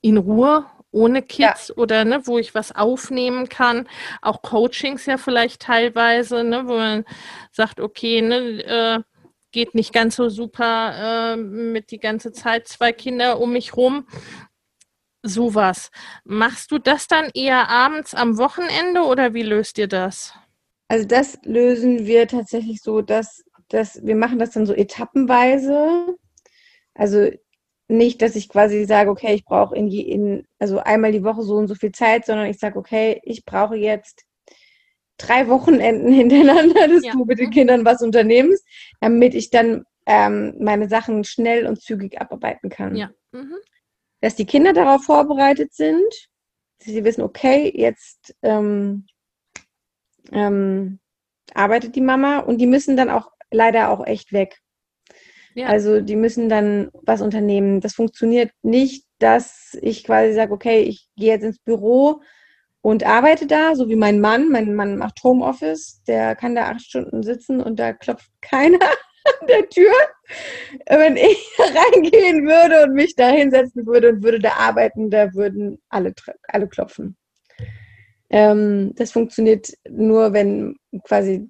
Speaker 1: in Ruhe ohne Kids ja. oder ne, wo ich was aufnehmen kann. Auch Coachings ja vielleicht teilweise, ne, wo man sagt, okay, ne, äh, geht nicht ganz so super äh, mit die ganze Zeit zwei Kinder um mich rum. Sowas. Machst du das dann eher abends am Wochenende oder wie löst ihr das?
Speaker 2: Also das lösen wir tatsächlich so, dass, dass wir machen das dann so etappenweise. Also nicht, dass ich quasi sage, okay, ich brauche in, in, also einmal die Woche so und so viel Zeit, sondern ich sage, okay, ich brauche jetzt drei Wochenenden hintereinander, dass ja. du mit den Kindern was unternimmst, damit ich dann ähm, meine Sachen schnell und zügig abarbeiten kann. Ja. Mhm. Dass die Kinder darauf vorbereitet sind, dass sie wissen, okay, jetzt ähm, ähm, arbeitet die Mama und die müssen dann auch leider auch echt weg. Ja. Also die müssen dann was unternehmen. Das funktioniert nicht, dass ich quasi sage, okay, ich gehe jetzt ins Büro und arbeite da, so wie mein Mann. Mein Mann macht Homeoffice, der kann da acht Stunden sitzen und da klopft keiner an der Tür. Wenn ich reingehen würde und mich da hinsetzen würde und würde da arbeiten, da würden alle, alle klopfen. Ähm, das funktioniert nur, wenn quasi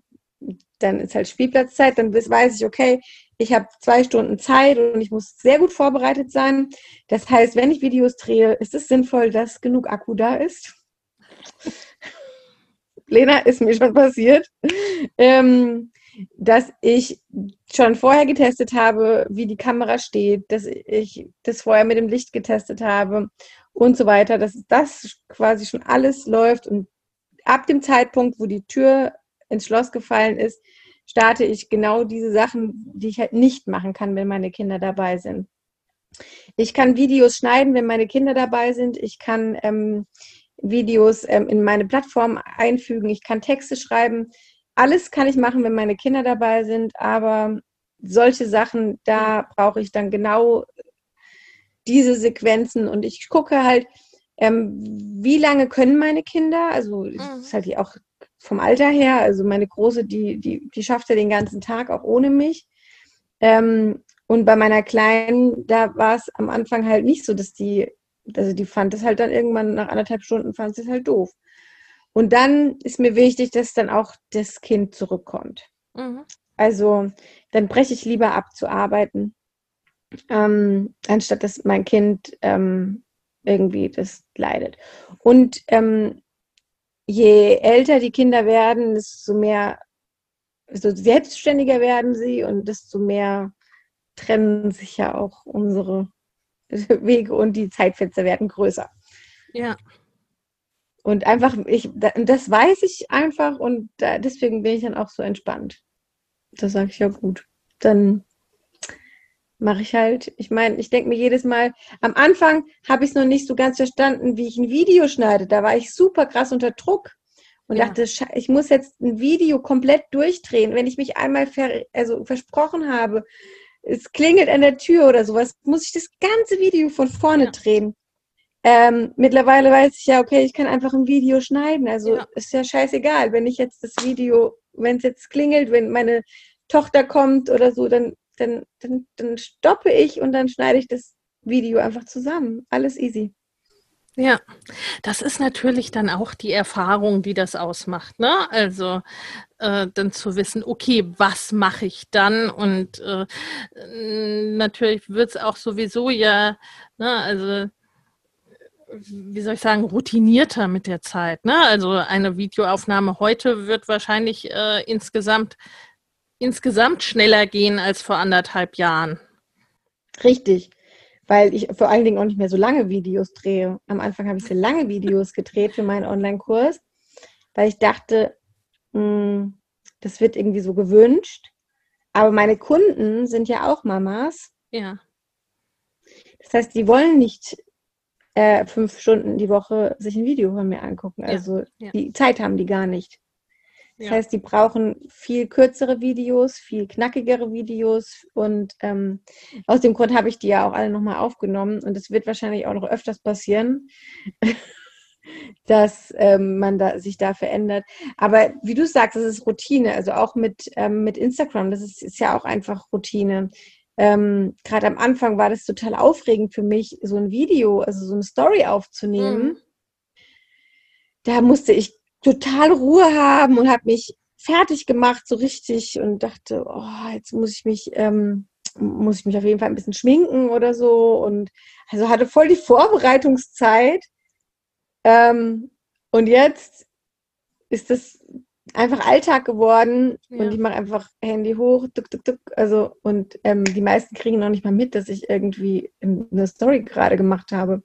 Speaker 2: dann ist halt Spielplatzzeit, dann weiß ich, okay, ich habe zwei Stunden Zeit und ich muss sehr gut vorbereitet sein. Das heißt, wenn ich Videos drehe, ist es sinnvoll, dass genug Akku da ist. Lena, ist mir schon passiert, ähm, dass ich schon vorher getestet habe, wie die Kamera steht, dass ich das vorher mit dem Licht getestet habe und so weiter, dass das quasi schon alles läuft und ab dem Zeitpunkt, wo die Tür ins Schloss gefallen ist, starte ich genau diese Sachen, die ich halt nicht machen kann, wenn meine Kinder dabei sind. Ich kann Videos schneiden, wenn meine Kinder dabei sind. Ich kann ähm, Videos ähm, in meine Plattform einfügen. Ich kann Texte schreiben. Alles kann ich machen, wenn meine Kinder dabei sind. Aber solche Sachen, da brauche ich dann genau diese Sequenzen. Und ich gucke halt, ähm, wie lange können meine Kinder? Also, das mhm. ist halt auch vom Alter her, also meine Große, die, die, die schafft ja den ganzen Tag auch ohne mich. Ähm, und bei meiner Kleinen, da war es am Anfang halt nicht so, dass die, also die fand es halt dann irgendwann nach anderthalb Stunden fand es halt doof. Und dann ist mir wichtig, dass dann auch das Kind zurückkommt. Mhm. Also dann breche ich lieber ab zu arbeiten, ähm, anstatt dass mein Kind ähm, irgendwie das leidet. Und ähm, je älter die Kinder werden, desto mehr, desto selbstständiger werden sie und desto mehr trennen sich ja auch unsere Wege und die Zeitfenster werden größer.
Speaker 1: Ja.
Speaker 2: Und einfach, ich, das weiß ich einfach und deswegen bin ich dann auch so entspannt. Da sage ich ja gut. Dann mache ich halt. Ich meine, ich denke mir jedes Mal, am Anfang habe ich es noch nicht so ganz verstanden, wie ich ein Video schneide. Da war ich super krass unter Druck und ja. dachte, ich muss jetzt ein Video komplett durchdrehen. Wenn ich mich einmal ver also versprochen habe, es klingelt an der Tür oder sowas, muss ich das ganze Video von vorne ja. drehen. Ähm, mittlerweile weiß ich ja, okay, ich kann einfach ein Video schneiden. Also ja. ist ja scheißegal. Wenn ich jetzt das Video, wenn es jetzt klingelt, wenn meine Tochter kommt oder so, dann dann, dann, dann stoppe ich und dann schneide ich das Video einfach zusammen. Alles easy.
Speaker 1: Ja, das ist natürlich dann auch die Erfahrung, die das ausmacht. Ne? Also äh, dann zu wissen, okay, was mache ich dann? Und äh, natürlich wird es auch sowieso ja, ne, also wie soll ich sagen, routinierter mit der Zeit. Ne? Also eine Videoaufnahme heute wird wahrscheinlich äh, insgesamt insgesamt schneller gehen als vor anderthalb Jahren.
Speaker 2: Richtig, weil ich vor allen Dingen auch nicht mehr so lange Videos drehe. Am Anfang habe ich sehr lange Videos gedreht für meinen Online-Kurs, weil ich dachte, mh, hm, das wird irgendwie so gewünscht. Aber meine Kunden sind ja auch Mamas.
Speaker 1: Ja.
Speaker 2: Das heißt, die wollen nicht äh, fünf Stunden die Woche sich ein Video von mir angucken. Also ja, ja. die Zeit haben die gar nicht. Das heißt, die brauchen viel kürzere Videos, viel knackigere Videos und ähm, aus dem Grund habe ich die ja auch alle nochmal aufgenommen und es wird wahrscheinlich auch noch öfters passieren, dass ähm, man da, sich da verändert. Aber wie du sagst, das ist Routine, also auch mit, ähm, mit Instagram, das ist, ist ja auch einfach Routine. Ähm, Gerade am Anfang war das total aufregend für mich, so ein Video, also so eine Story aufzunehmen. Mhm. Da musste ich total Ruhe haben und habe mich fertig gemacht, so richtig und dachte, oh, jetzt muss ich mich, ähm, muss ich mich auf jeden Fall ein bisschen schminken oder so und also hatte voll die Vorbereitungszeit. Ähm, und jetzt ist das einfach Alltag geworden ja. und ich mache einfach Handy hoch, tuk, tuk, tuk, also und ähm, die meisten kriegen noch nicht mal mit, dass ich irgendwie eine Story gerade gemacht habe.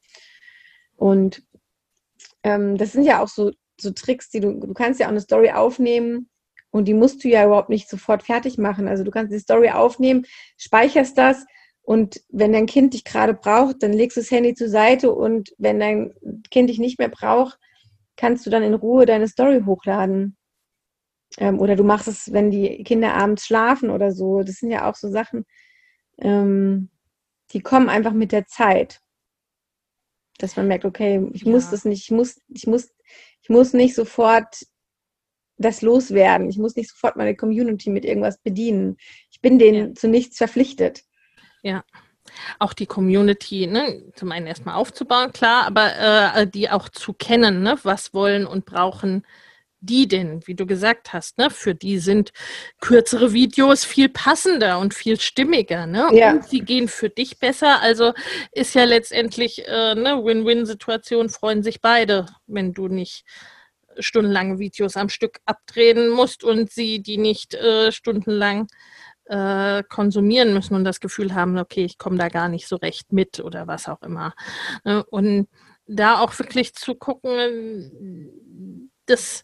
Speaker 2: Und ähm, das sind ja auch so so Tricks, die du, du kannst ja auch eine Story aufnehmen und die musst du ja überhaupt nicht sofort fertig machen. Also du kannst die Story aufnehmen, speicherst das und wenn dein Kind dich gerade braucht, dann legst du das Handy zur Seite und wenn dein Kind dich nicht mehr braucht, kannst du dann in Ruhe deine Story hochladen. Ähm, oder du machst es, wenn die Kinder abends schlafen oder so. Das sind ja auch so Sachen, ähm, die kommen einfach mit der Zeit. Dass man merkt, okay, ich ja. muss das nicht, ich muss, ich muss ich muss nicht sofort das loswerden. Ich muss nicht sofort meine Community mit irgendwas bedienen. Ich bin denen ja. zu nichts verpflichtet.
Speaker 1: Ja. Auch die Community, ne, zum einen erstmal aufzubauen, klar, aber äh, die auch zu kennen, ne, was wollen und brauchen die denn, wie du gesagt hast, ne? Für die sind kürzere Videos viel passender und viel stimmiger, ne? Ja. Und sie gehen für dich besser. Also ist ja letztendlich äh, eine Win-Win-Situation, freuen sich beide, wenn du nicht stundenlange Videos am Stück abdrehen musst und sie die nicht äh, stundenlang äh, konsumieren müssen und das Gefühl haben, okay, ich komme da gar nicht so recht mit oder was auch immer. Ne? Und da auch wirklich zu gucken, dass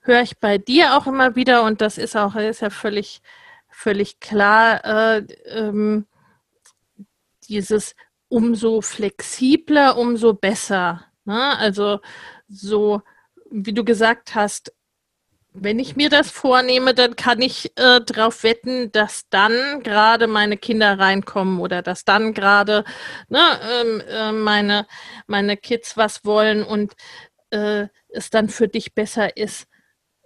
Speaker 1: höre ich bei dir auch immer wieder und das ist auch ist ja völlig, völlig klar, äh, ähm, dieses umso flexibler, umso besser. Ne? Also so, wie du gesagt hast, wenn ich mir das vornehme, dann kann ich äh, darauf wetten, dass dann gerade meine Kinder reinkommen oder dass dann gerade ne, ähm, äh, meine, meine Kids was wollen und äh, es dann für dich besser ist,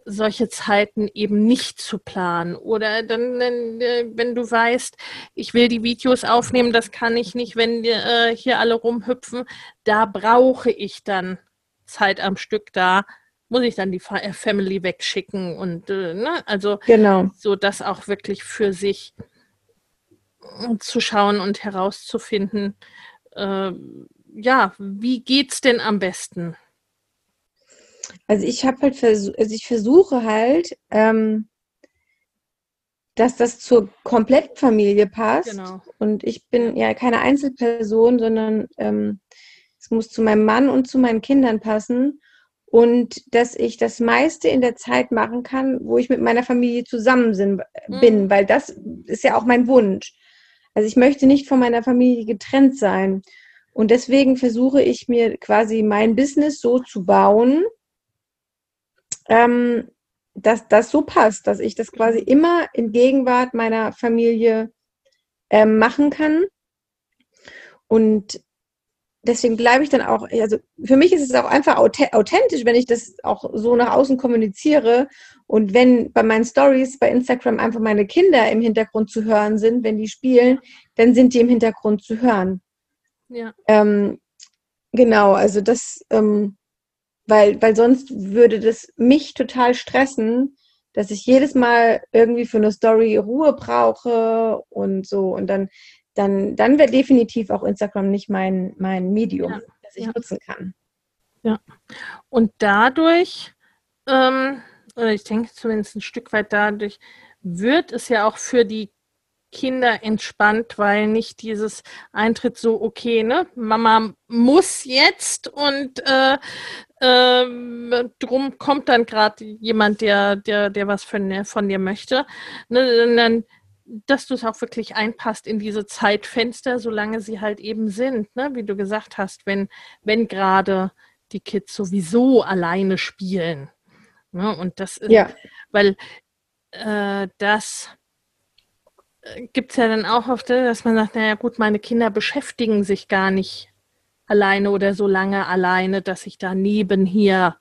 Speaker 1: solche Zeiten eben nicht zu planen. Oder dann, äh, wenn du weißt, ich will die Videos aufnehmen, das kann ich nicht, wenn äh, hier alle rumhüpfen, da brauche ich dann Zeit am Stück da, muss ich dann die äh, Family wegschicken und äh, ne? also genau. so das auch wirklich für sich zu schauen und herauszufinden, äh, ja, wie geht's denn am besten?
Speaker 2: Also ich habe halt versucht, also ich versuche halt, ähm, dass das zur kompletten Familie passt. Genau. Und ich bin ja keine Einzelperson, sondern ähm, es muss zu meinem Mann und zu meinen Kindern passen. Und dass ich das meiste in der Zeit machen kann, wo ich mit meiner Familie zusammen bin, mhm. weil das ist ja auch mein Wunsch. Also ich möchte nicht von meiner Familie getrennt sein. Und deswegen versuche ich mir quasi mein Business so zu bauen, ähm, dass das so passt, dass ich das quasi immer in Gegenwart meiner Familie ähm, machen kann. Und deswegen bleibe ich dann auch, also für mich ist es auch einfach authentisch, wenn ich das auch so nach außen kommuniziere. Und wenn bei meinen Stories bei Instagram einfach meine Kinder im Hintergrund zu hören sind, wenn die spielen, dann sind die im Hintergrund zu hören. Ja. Ähm, genau, also das, ähm, weil, weil sonst würde das mich total stressen, dass ich jedes Mal irgendwie für eine Story Ruhe brauche und so. Und dann, dann, dann wäre definitiv auch Instagram nicht mein, mein Medium, ja. das ich ja. nutzen kann.
Speaker 1: Ja. Und dadurch, ähm, oder ich denke zumindest ein Stück weit dadurch, wird es ja auch für die Kinder entspannt, weil nicht dieses Eintritt so, okay, ne, Mama muss jetzt und äh, äh, drum kommt dann gerade jemand, der, der, der was von, von dir möchte. Ne, dann dass du es auch wirklich einpasst in diese Zeitfenster, solange sie halt eben sind, ne? wie du gesagt hast, wenn, wenn gerade die Kids sowieso alleine spielen. Ne? Und das ist,
Speaker 2: Ja.
Speaker 1: weil äh, das gibt es ja dann auch oft, äh, dass man sagt, naja gut, meine Kinder beschäftigen sich gar nicht alleine oder so lange alleine, dass ich da nebenher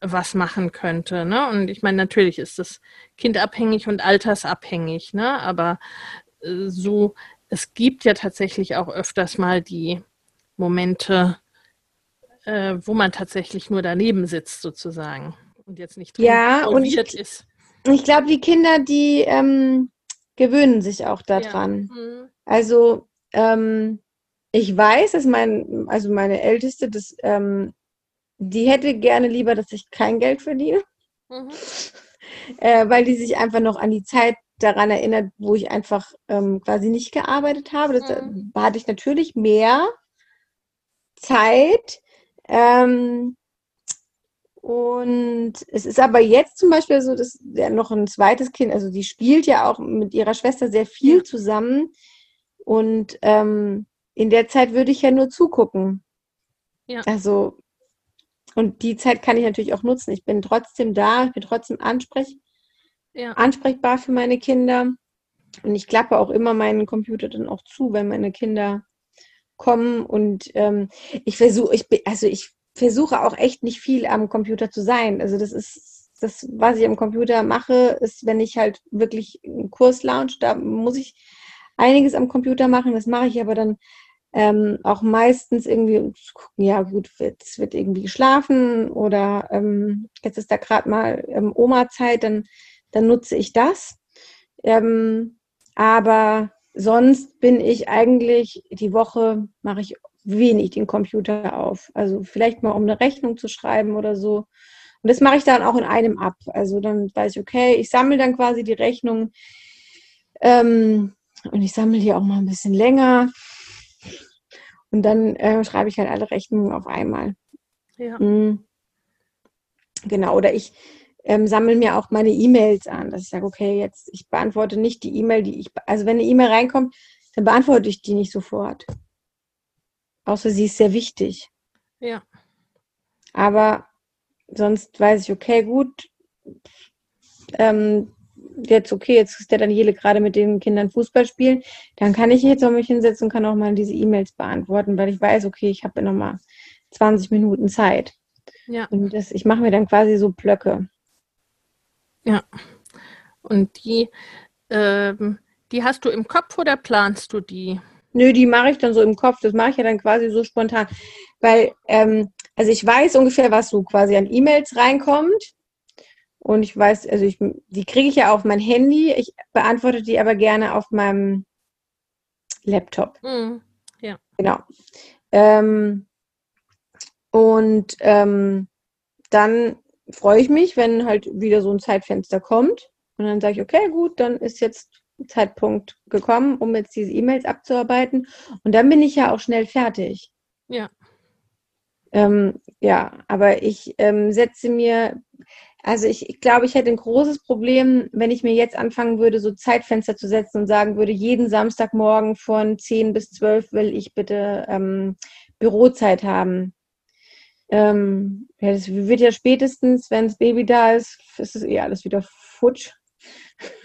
Speaker 1: was machen könnte. Ne? Und ich meine, natürlich ist das kindabhängig und altersabhängig, ne? aber äh, so, es gibt ja tatsächlich auch öfters mal die Momente, äh, wo man tatsächlich nur daneben sitzt, sozusagen. Und jetzt nicht drin
Speaker 2: Ja, und ich-
Speaker 1: ist.
Speaker 2: Ich glaube, die Kinder, die ähm, gewöhnen sich auch
Speaker 1: Ja.
Speaker 2: daran.
Speaker 1: Mhm.
Speaker 2: Also ähm, ich weiß, dass mein, also meine Älteste, das, ähm, die hätte gerne lieber, dass ich kein Geld verdiene,
Speaker 1: Mhm.
Speaker 2: äh, weil die sich einfach noch an die Zeit daran erinnert, wo ich einfach ähm, quasi nicht gearbeitet habe. Das,
Speaker 1: Mhm.
Speaker 2: Da hatte ich natürlich mehr Zeit. Ähm, und es ist aber jetzt zum Beispiel so, dass ja noch ein zweites Kind, also die spielt ja auch mit ihrer Schwester sehr viel zusammen. Und ähm, in der Zeit würde ich ja nur zugucken.
Speaker 1: Ja.
Speaker 2: Also, und die Zeit kann ich natürlich auch nutzen. Ich bin trotzdem da, ich bin trotzdem ansprech,
Speaker 1: Ja.
Speaker 2: ansprechbar für meine Kinder. Und ich klappe auch immer meinen Computer dann auch zu, wenn meine Kinder kommen. Und ähm, ich versuche, ich bin, also ich versuche auch echt nicht viel am Computer zu sein. Also das ist das, was ich am Computer mache, ist, wenn ich halt wirklich einen Kurs launch, da muss ich einiges am Computer machen. Das mache ich aber dann ähm, auch meistens irgendwie, gucken, ja gut, es wird irgendwie geschlafen oder ähm, jetzt ist da gerade mal ähm, Oma-Zeit, dann, dann nutze ich das. Ähm, aber sonst bin ich eigentlich die Woche, mache ich wenig den Computer auf. Also vielleicht mal, um eine Rechnung zu schreiben oder so. Und das mache ich dann auch in einem ab. Also dann weiß ich, okay, ich sammle dann quasi die Rechnung. Ähm, und ich sammle die auch mal ein bisschen länger. Und dann äh, schreibe ich halt alle Rechnungen auf einmal.
Speaker 1: Ja.
Speaker 2: Mhm. Genau, oder ich ähm, sammle mir auch meine E-Mails an, dass ich sage, okay, jetzt ich beantworte nicht die E-Mail, die ich, also wenn eine E-Mail reinkommt, dann beantworte ich die nicht sofort. Außer sie ist sehr wichtig.
Speaker 1: Ja.
Speaker 2: Aber sonst weiß ich, okay, gut, ähm, jetzt okay, jetzt ist der Daniele gerade mit den Kindern Fußball spielen, dann kann ich jetzt auch mich hinsetzen und kann auch mal diese E-Mails beantworten, weil ich weiß, okay, ich habe noch mal 20 Minuten Zeit.
Speaker 1: Ja.
Speaker 2: Und das, ich mache mir dann quasi so Blöcke.
Speaker 1: Und die, ähm, die hast du im Kopf oder planst du die?
Speaker 2: Nö, die mache ich dann so im Kopf. Das mache ich ja dann quasi so spontan. Weil, ähm, also ich weiß ungefähr, was so quasi an E-Mails reinkommt. Und ich weiß, also ich, die kriege ich ja auf mein Handy. Ich beantworte die aber gerne auf meinem Laptop.
Speaker 1: Mhm.
Speaker 2: Genau. Ähm, und ähm, dann freue ich mich, wenn halt wieder so ein Zeitfenster kommt. Und dann sage ich, okay, gut, dann ist jetzt Zeitpunkt gekommen, um jetzt diese E-Mails abzuarbeiten. Und dann bin ich ja auch schnell fertig.
Speaker 1: Ja.
Speaker 2: Ähm, ja, aber ich ähm, setze mir, also ich, ich glaube, ich hätte ein großes Problem, wenn ich mir jetzt anfangen würde, so Zeitfenster zu setzen und sagen würde, jeden Samstagmorgen von 10 bis 12 will ich bitte ähm, Bürozeit haben. Ähm, ja, das wird ja spätestens, wenn das Baby da ist, ist es eh alles wieder futsch.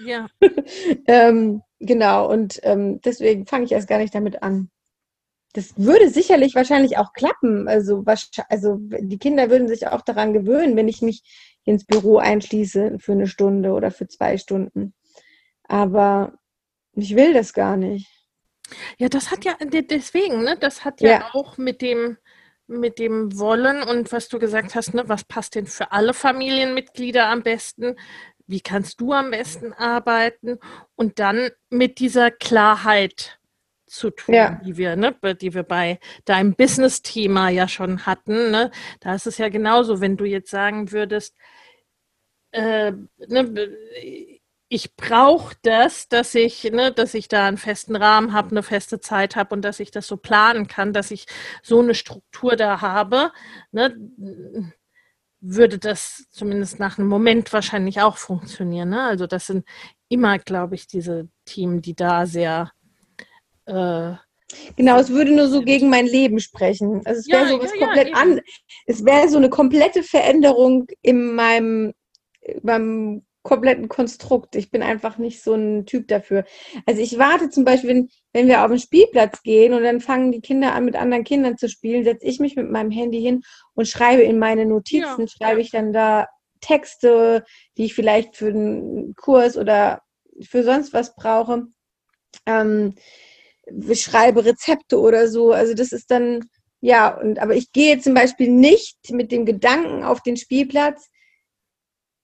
Speaker 1: Ja.
Speaker 2: Ähm, genau, und ähm, deswegen fange ich erst gar nicht damit an. Das würde sicherlich wahrscheinlich auch klappen. Also, also die Kinder würden sich auch daran gewöhnen, wenn ich mich ins Büro einschließe für eine Stunde oder für zwei Stunden. Aber ich will das gar nicht.
Speaker 1: Ja, das hat ja, de- deswegen, ne, das hat ja,
Speaker 2: Ja.
Speaker 1: auch mit dem, mit dem Wollen und was du gesagt hast, ne, was passt denn für alle Familienmitglieder am besten? Wie kannst du am besten arbeiten? Und dann mit dieser Klarheit zu tun,
Speaker 2: Ja.
Speaker 1: die wir, ne, die wir bei deinem Business-Thema ja schon hatten. Ne? Da ist es ja genauso, wenn du jetzt sagen würdest, äh, ne, ich brauche das, dass ich, ne, dass ich da einen festen Rahmen habe, eine feste Zeit habe und dass ich das so planen kann, dass ich so eine Struktur da habe, ne, würde das zumindest nach einem Moment wahrscheinlich auch funktionieren. Ne? Also das sind immer, glaube ich, diese Team, die da sehr
Speaker 2: äh, Genau, es würde nur so gegen mein Leben sprechen. Also es wäre ja, so was ja, komplett ja, an. Es wäre so eine komplette Veränderung in meinem, meinem kompletten Konstrukt. Ich bin einfach nicht so ein Typ dafür. Also ich warte zum Beispiel, wenn, wenn wir auf den Spielplatz gehen und dann fangen die Kinder an, mit anderen Kindern zu spielen, setze ich mich mit meinem Handy hin und schreibe in meine Notizen, schreibe ich dann da Texte, die ich vielleicht für einen Kurs oder für sonst was brauche. Ähm, schreibe Rezepte oder so. Also das ist dann, ja, und aber ich gehe zum Beispiel nicht mit dem Gedanken auf den Spielplatz,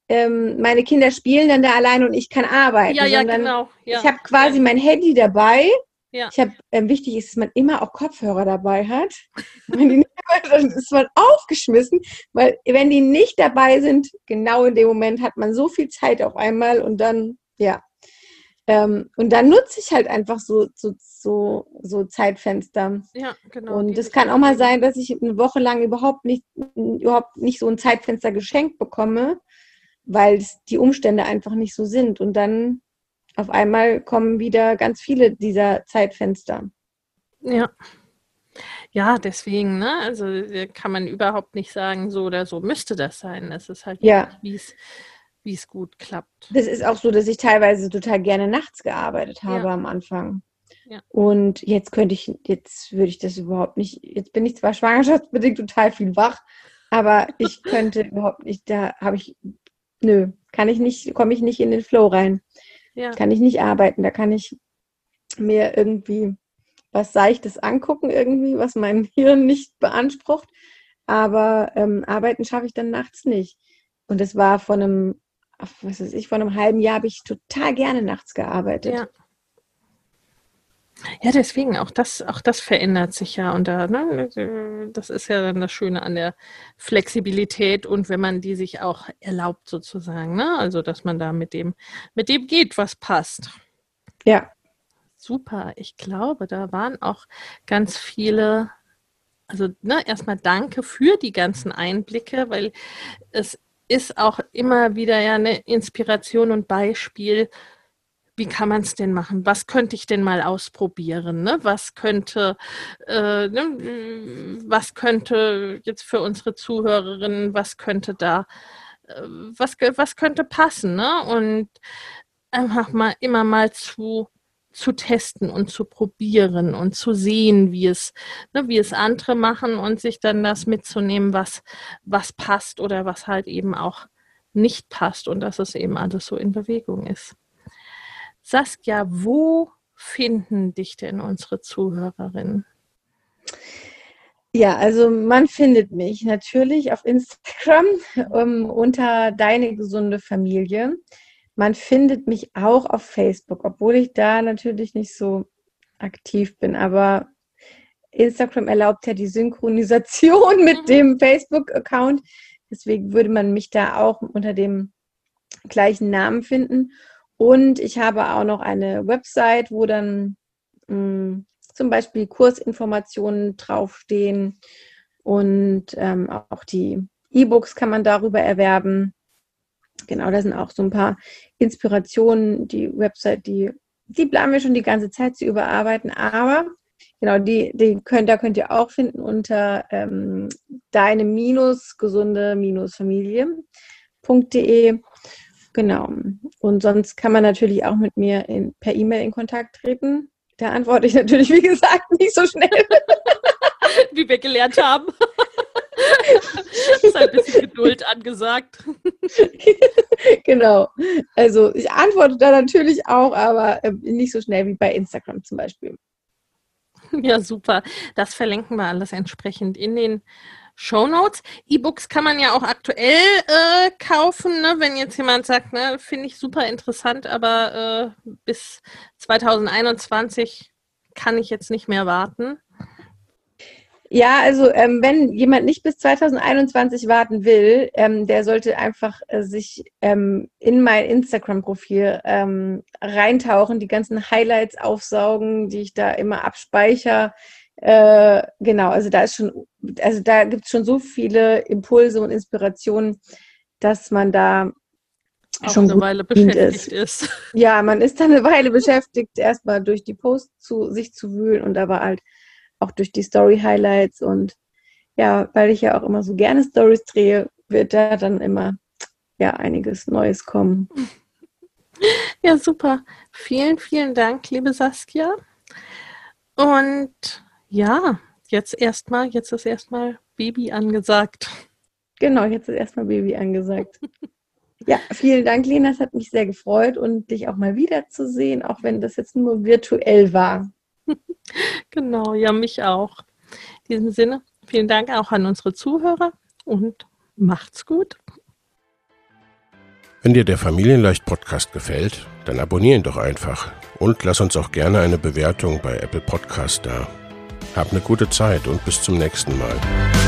Speaker 2: ähm, meine Kinder spielen dann da alleine und ich kann arbeiten.
Speaker 1: Ja, ja, genau. Ja.
Speaker 2: Ich habe quasi ja. mein Handy dabei. Ja. Ich habe, ähm, wichtig ist, dass man immer auch Kopfhörer dabei hat. wenn die nicht dann ist man aufgeschmissen, weil wenn die nicht dabei sind, genau in dem Moment hat man so viel Zeit auf einmal und dann, ja, ähm, und dann nutze ich halt einfach so, so, so, so Zeitfenster.
Speaker 1: Ja, genau.
Speaker 2: Und es kann auch mal sein, dass ich eine Woche lang überhaupt nicht, überhaupt nicht so ein Zeitfenster geschenkt bekomme, weil die Umstände einfach nicht so sind. Und dann auf einmal kommen wieder ganz viele dieser Zeitfenster.
Speaker 1: Ja. Ja, deswegen, ne? Also äh, kann man überhaupt nicht sagen, so oder so müsste das sein. Es ist halt,
Speaker 2: ja.
Speaker 1: wie es wie es gut klappt.
Speaker 2: Das ist auch so, dass ich teilweise total gerne nachts gearbeitet habe ja. am Anfang. Ja. Und jetzt könnte ich, jetzt würde ich das überhaupt nicht, jetzt bin ich zwar schwangerschaftsbedingt total viel wach, aber ich könnte überhaupt nicht, da habe ich, nö, kann ich nicht, komme ich nicht in den Flow rein. Ja. Kann ich nicht arbeiten, da kann ich mir irgendwie was Seichtes angucken, irgendwie, was mein Hirn nicht beansprucht. Aber ähm, arbeiten schaffe ich dann nachts nicht. Und es war von einem was weiß ich, vor einem halben Jahr habe ich total gerne nachts gearbeitet.
Speaker 1: Ja. Ja, deswegen, auch das, auch das verändert sich ja. Und da, ne, das ist ja dann das Schöne an der Flexibilität und wenn man die sich auch erlaubt, sozusagen, ne? Also dass man da mit dem, mit dem geht, was passt.
Speaker 2: Ja.
Speaker 1: Super. Ich glaube, da waren auch ganz viele also ne, erstmal danke für die ganzen Einblicke, weil es ist auch immer wieder ja eine Inspiration und Beispiel, wie kann man es denn machen? Was könnte ich denn mal ausprobieren? Ne? Was könnte, äh, ne? was könnte jetzt für unsere Zuhörerinnen, was könnte da, äh, was, was könnte passen? Ne? Und einfach mal immer mal zu zu testen und zu probieren und zu sehen, wie es, ne, wie es andere machen und sich dann das mitzunehmen, was, was passt oder was halt eben auch nicht passt und dass es eben alles so in Bewegung ist. Saskia, wo finden dich denn unsere Zuhörerinnen?
Speaker 2: Ja, also man findet mich natürlich auf Instagram um, unter Deine gesunde Familie. Man findet mich auch auf Facebook, obwohl ich da natürlich nicht so aktiv bin. Aber Instagram erlaubt ja die Synchronisation mit mhm. dem Facebook-Account. Deswegen würde man mich da auch unter dem gleichen Namen finden. Und ich habe auch noch eine Website, wo dann mh, hm, zum Beispiel Kursinformationen draufstehen und ähm, auch die E-Books kann man darüber erwerben. Genau, da sind auch so ein paar Inspirationen. Die Website, die, die planen wir schon die ganze Zeit zu überarbeiten, aber genau, die, die könnt, da könnt ihr auch finden unter ähm, deine minus gesunde minus Familie.de. Genau. Und sonst kann man natürlich auch mit mir in, per E-Mail in Kontakt treten. Da antworte ich natürlich, wie gesagt, nicht so schnell.
Speaker 1: wie wir gelernt haben. Geduld angesagt.
Speaker 2: genau. Also ich antworte da natürlich auch, aber ähm, nicht so schnell wie bei Instagram zum Beispiel.
Speaker 1: Ja, super. Das verlinken wir alles entsprechend in den Show Notes. E-Books kann man ja auch aktuell äh, kaufen, ne? wenn jetzt jemand sagt, ne, finde ich super interessant, aber äh, bis 2021 kann ich jetzt nicht mehr warten.
Speaker 2: Ja, also ähm, wenn jemand nicht bis 2021 warten will, ähm, der sollte einfach äh, sich ähm, in mein Instagram-Profil ähm, reintauchen, die ganzen Highlights aufsaugen, die ich da immer abspeichere. Äh, genau, also da ist schon, also da gibt es schon so viele Impulse und Inspirationen, dass man da
Speaker 1: auch schon eine Weile beschäftigt ist. ist.
Speaker 2: Ja, man ist dann eine Weile beschäftigt, erstmal durch die Posts zu sich zu wühlen und aber halt auch durch die Story-Highlights und ja, weil ich ja auch immer so gerne Stories drehe, wird da dann immer ja einiges Neues kommen.
Speaker 1: Ja, super. Vielen, vielen Dank, liebe Saskia. Und ja, jetzt erstmal, jetzt ist erstmal Baby angesagt.
Speaker 2: Genau, jetzt ist erstmal Baby angesagt. ja, vielen Dank, Lena. Es hat mich sehr gefreut und dich auch mal wiederzusehen, auch wenn das jetzt nur virtuell war.
Speaker 1: genau, ja, mich auch. In diesem Sinne, vielen Dank auch an unsere Zuhörer und macht's gut.
Speaker 3: Wenn dir der Familienleicht Podcast gefällt, dann abonnier ihn doch einfach und lass uns auch gerne eine Bewertung bei Apple Podcast da. Hab eine gute Zeit und bis zum nächsten Mal.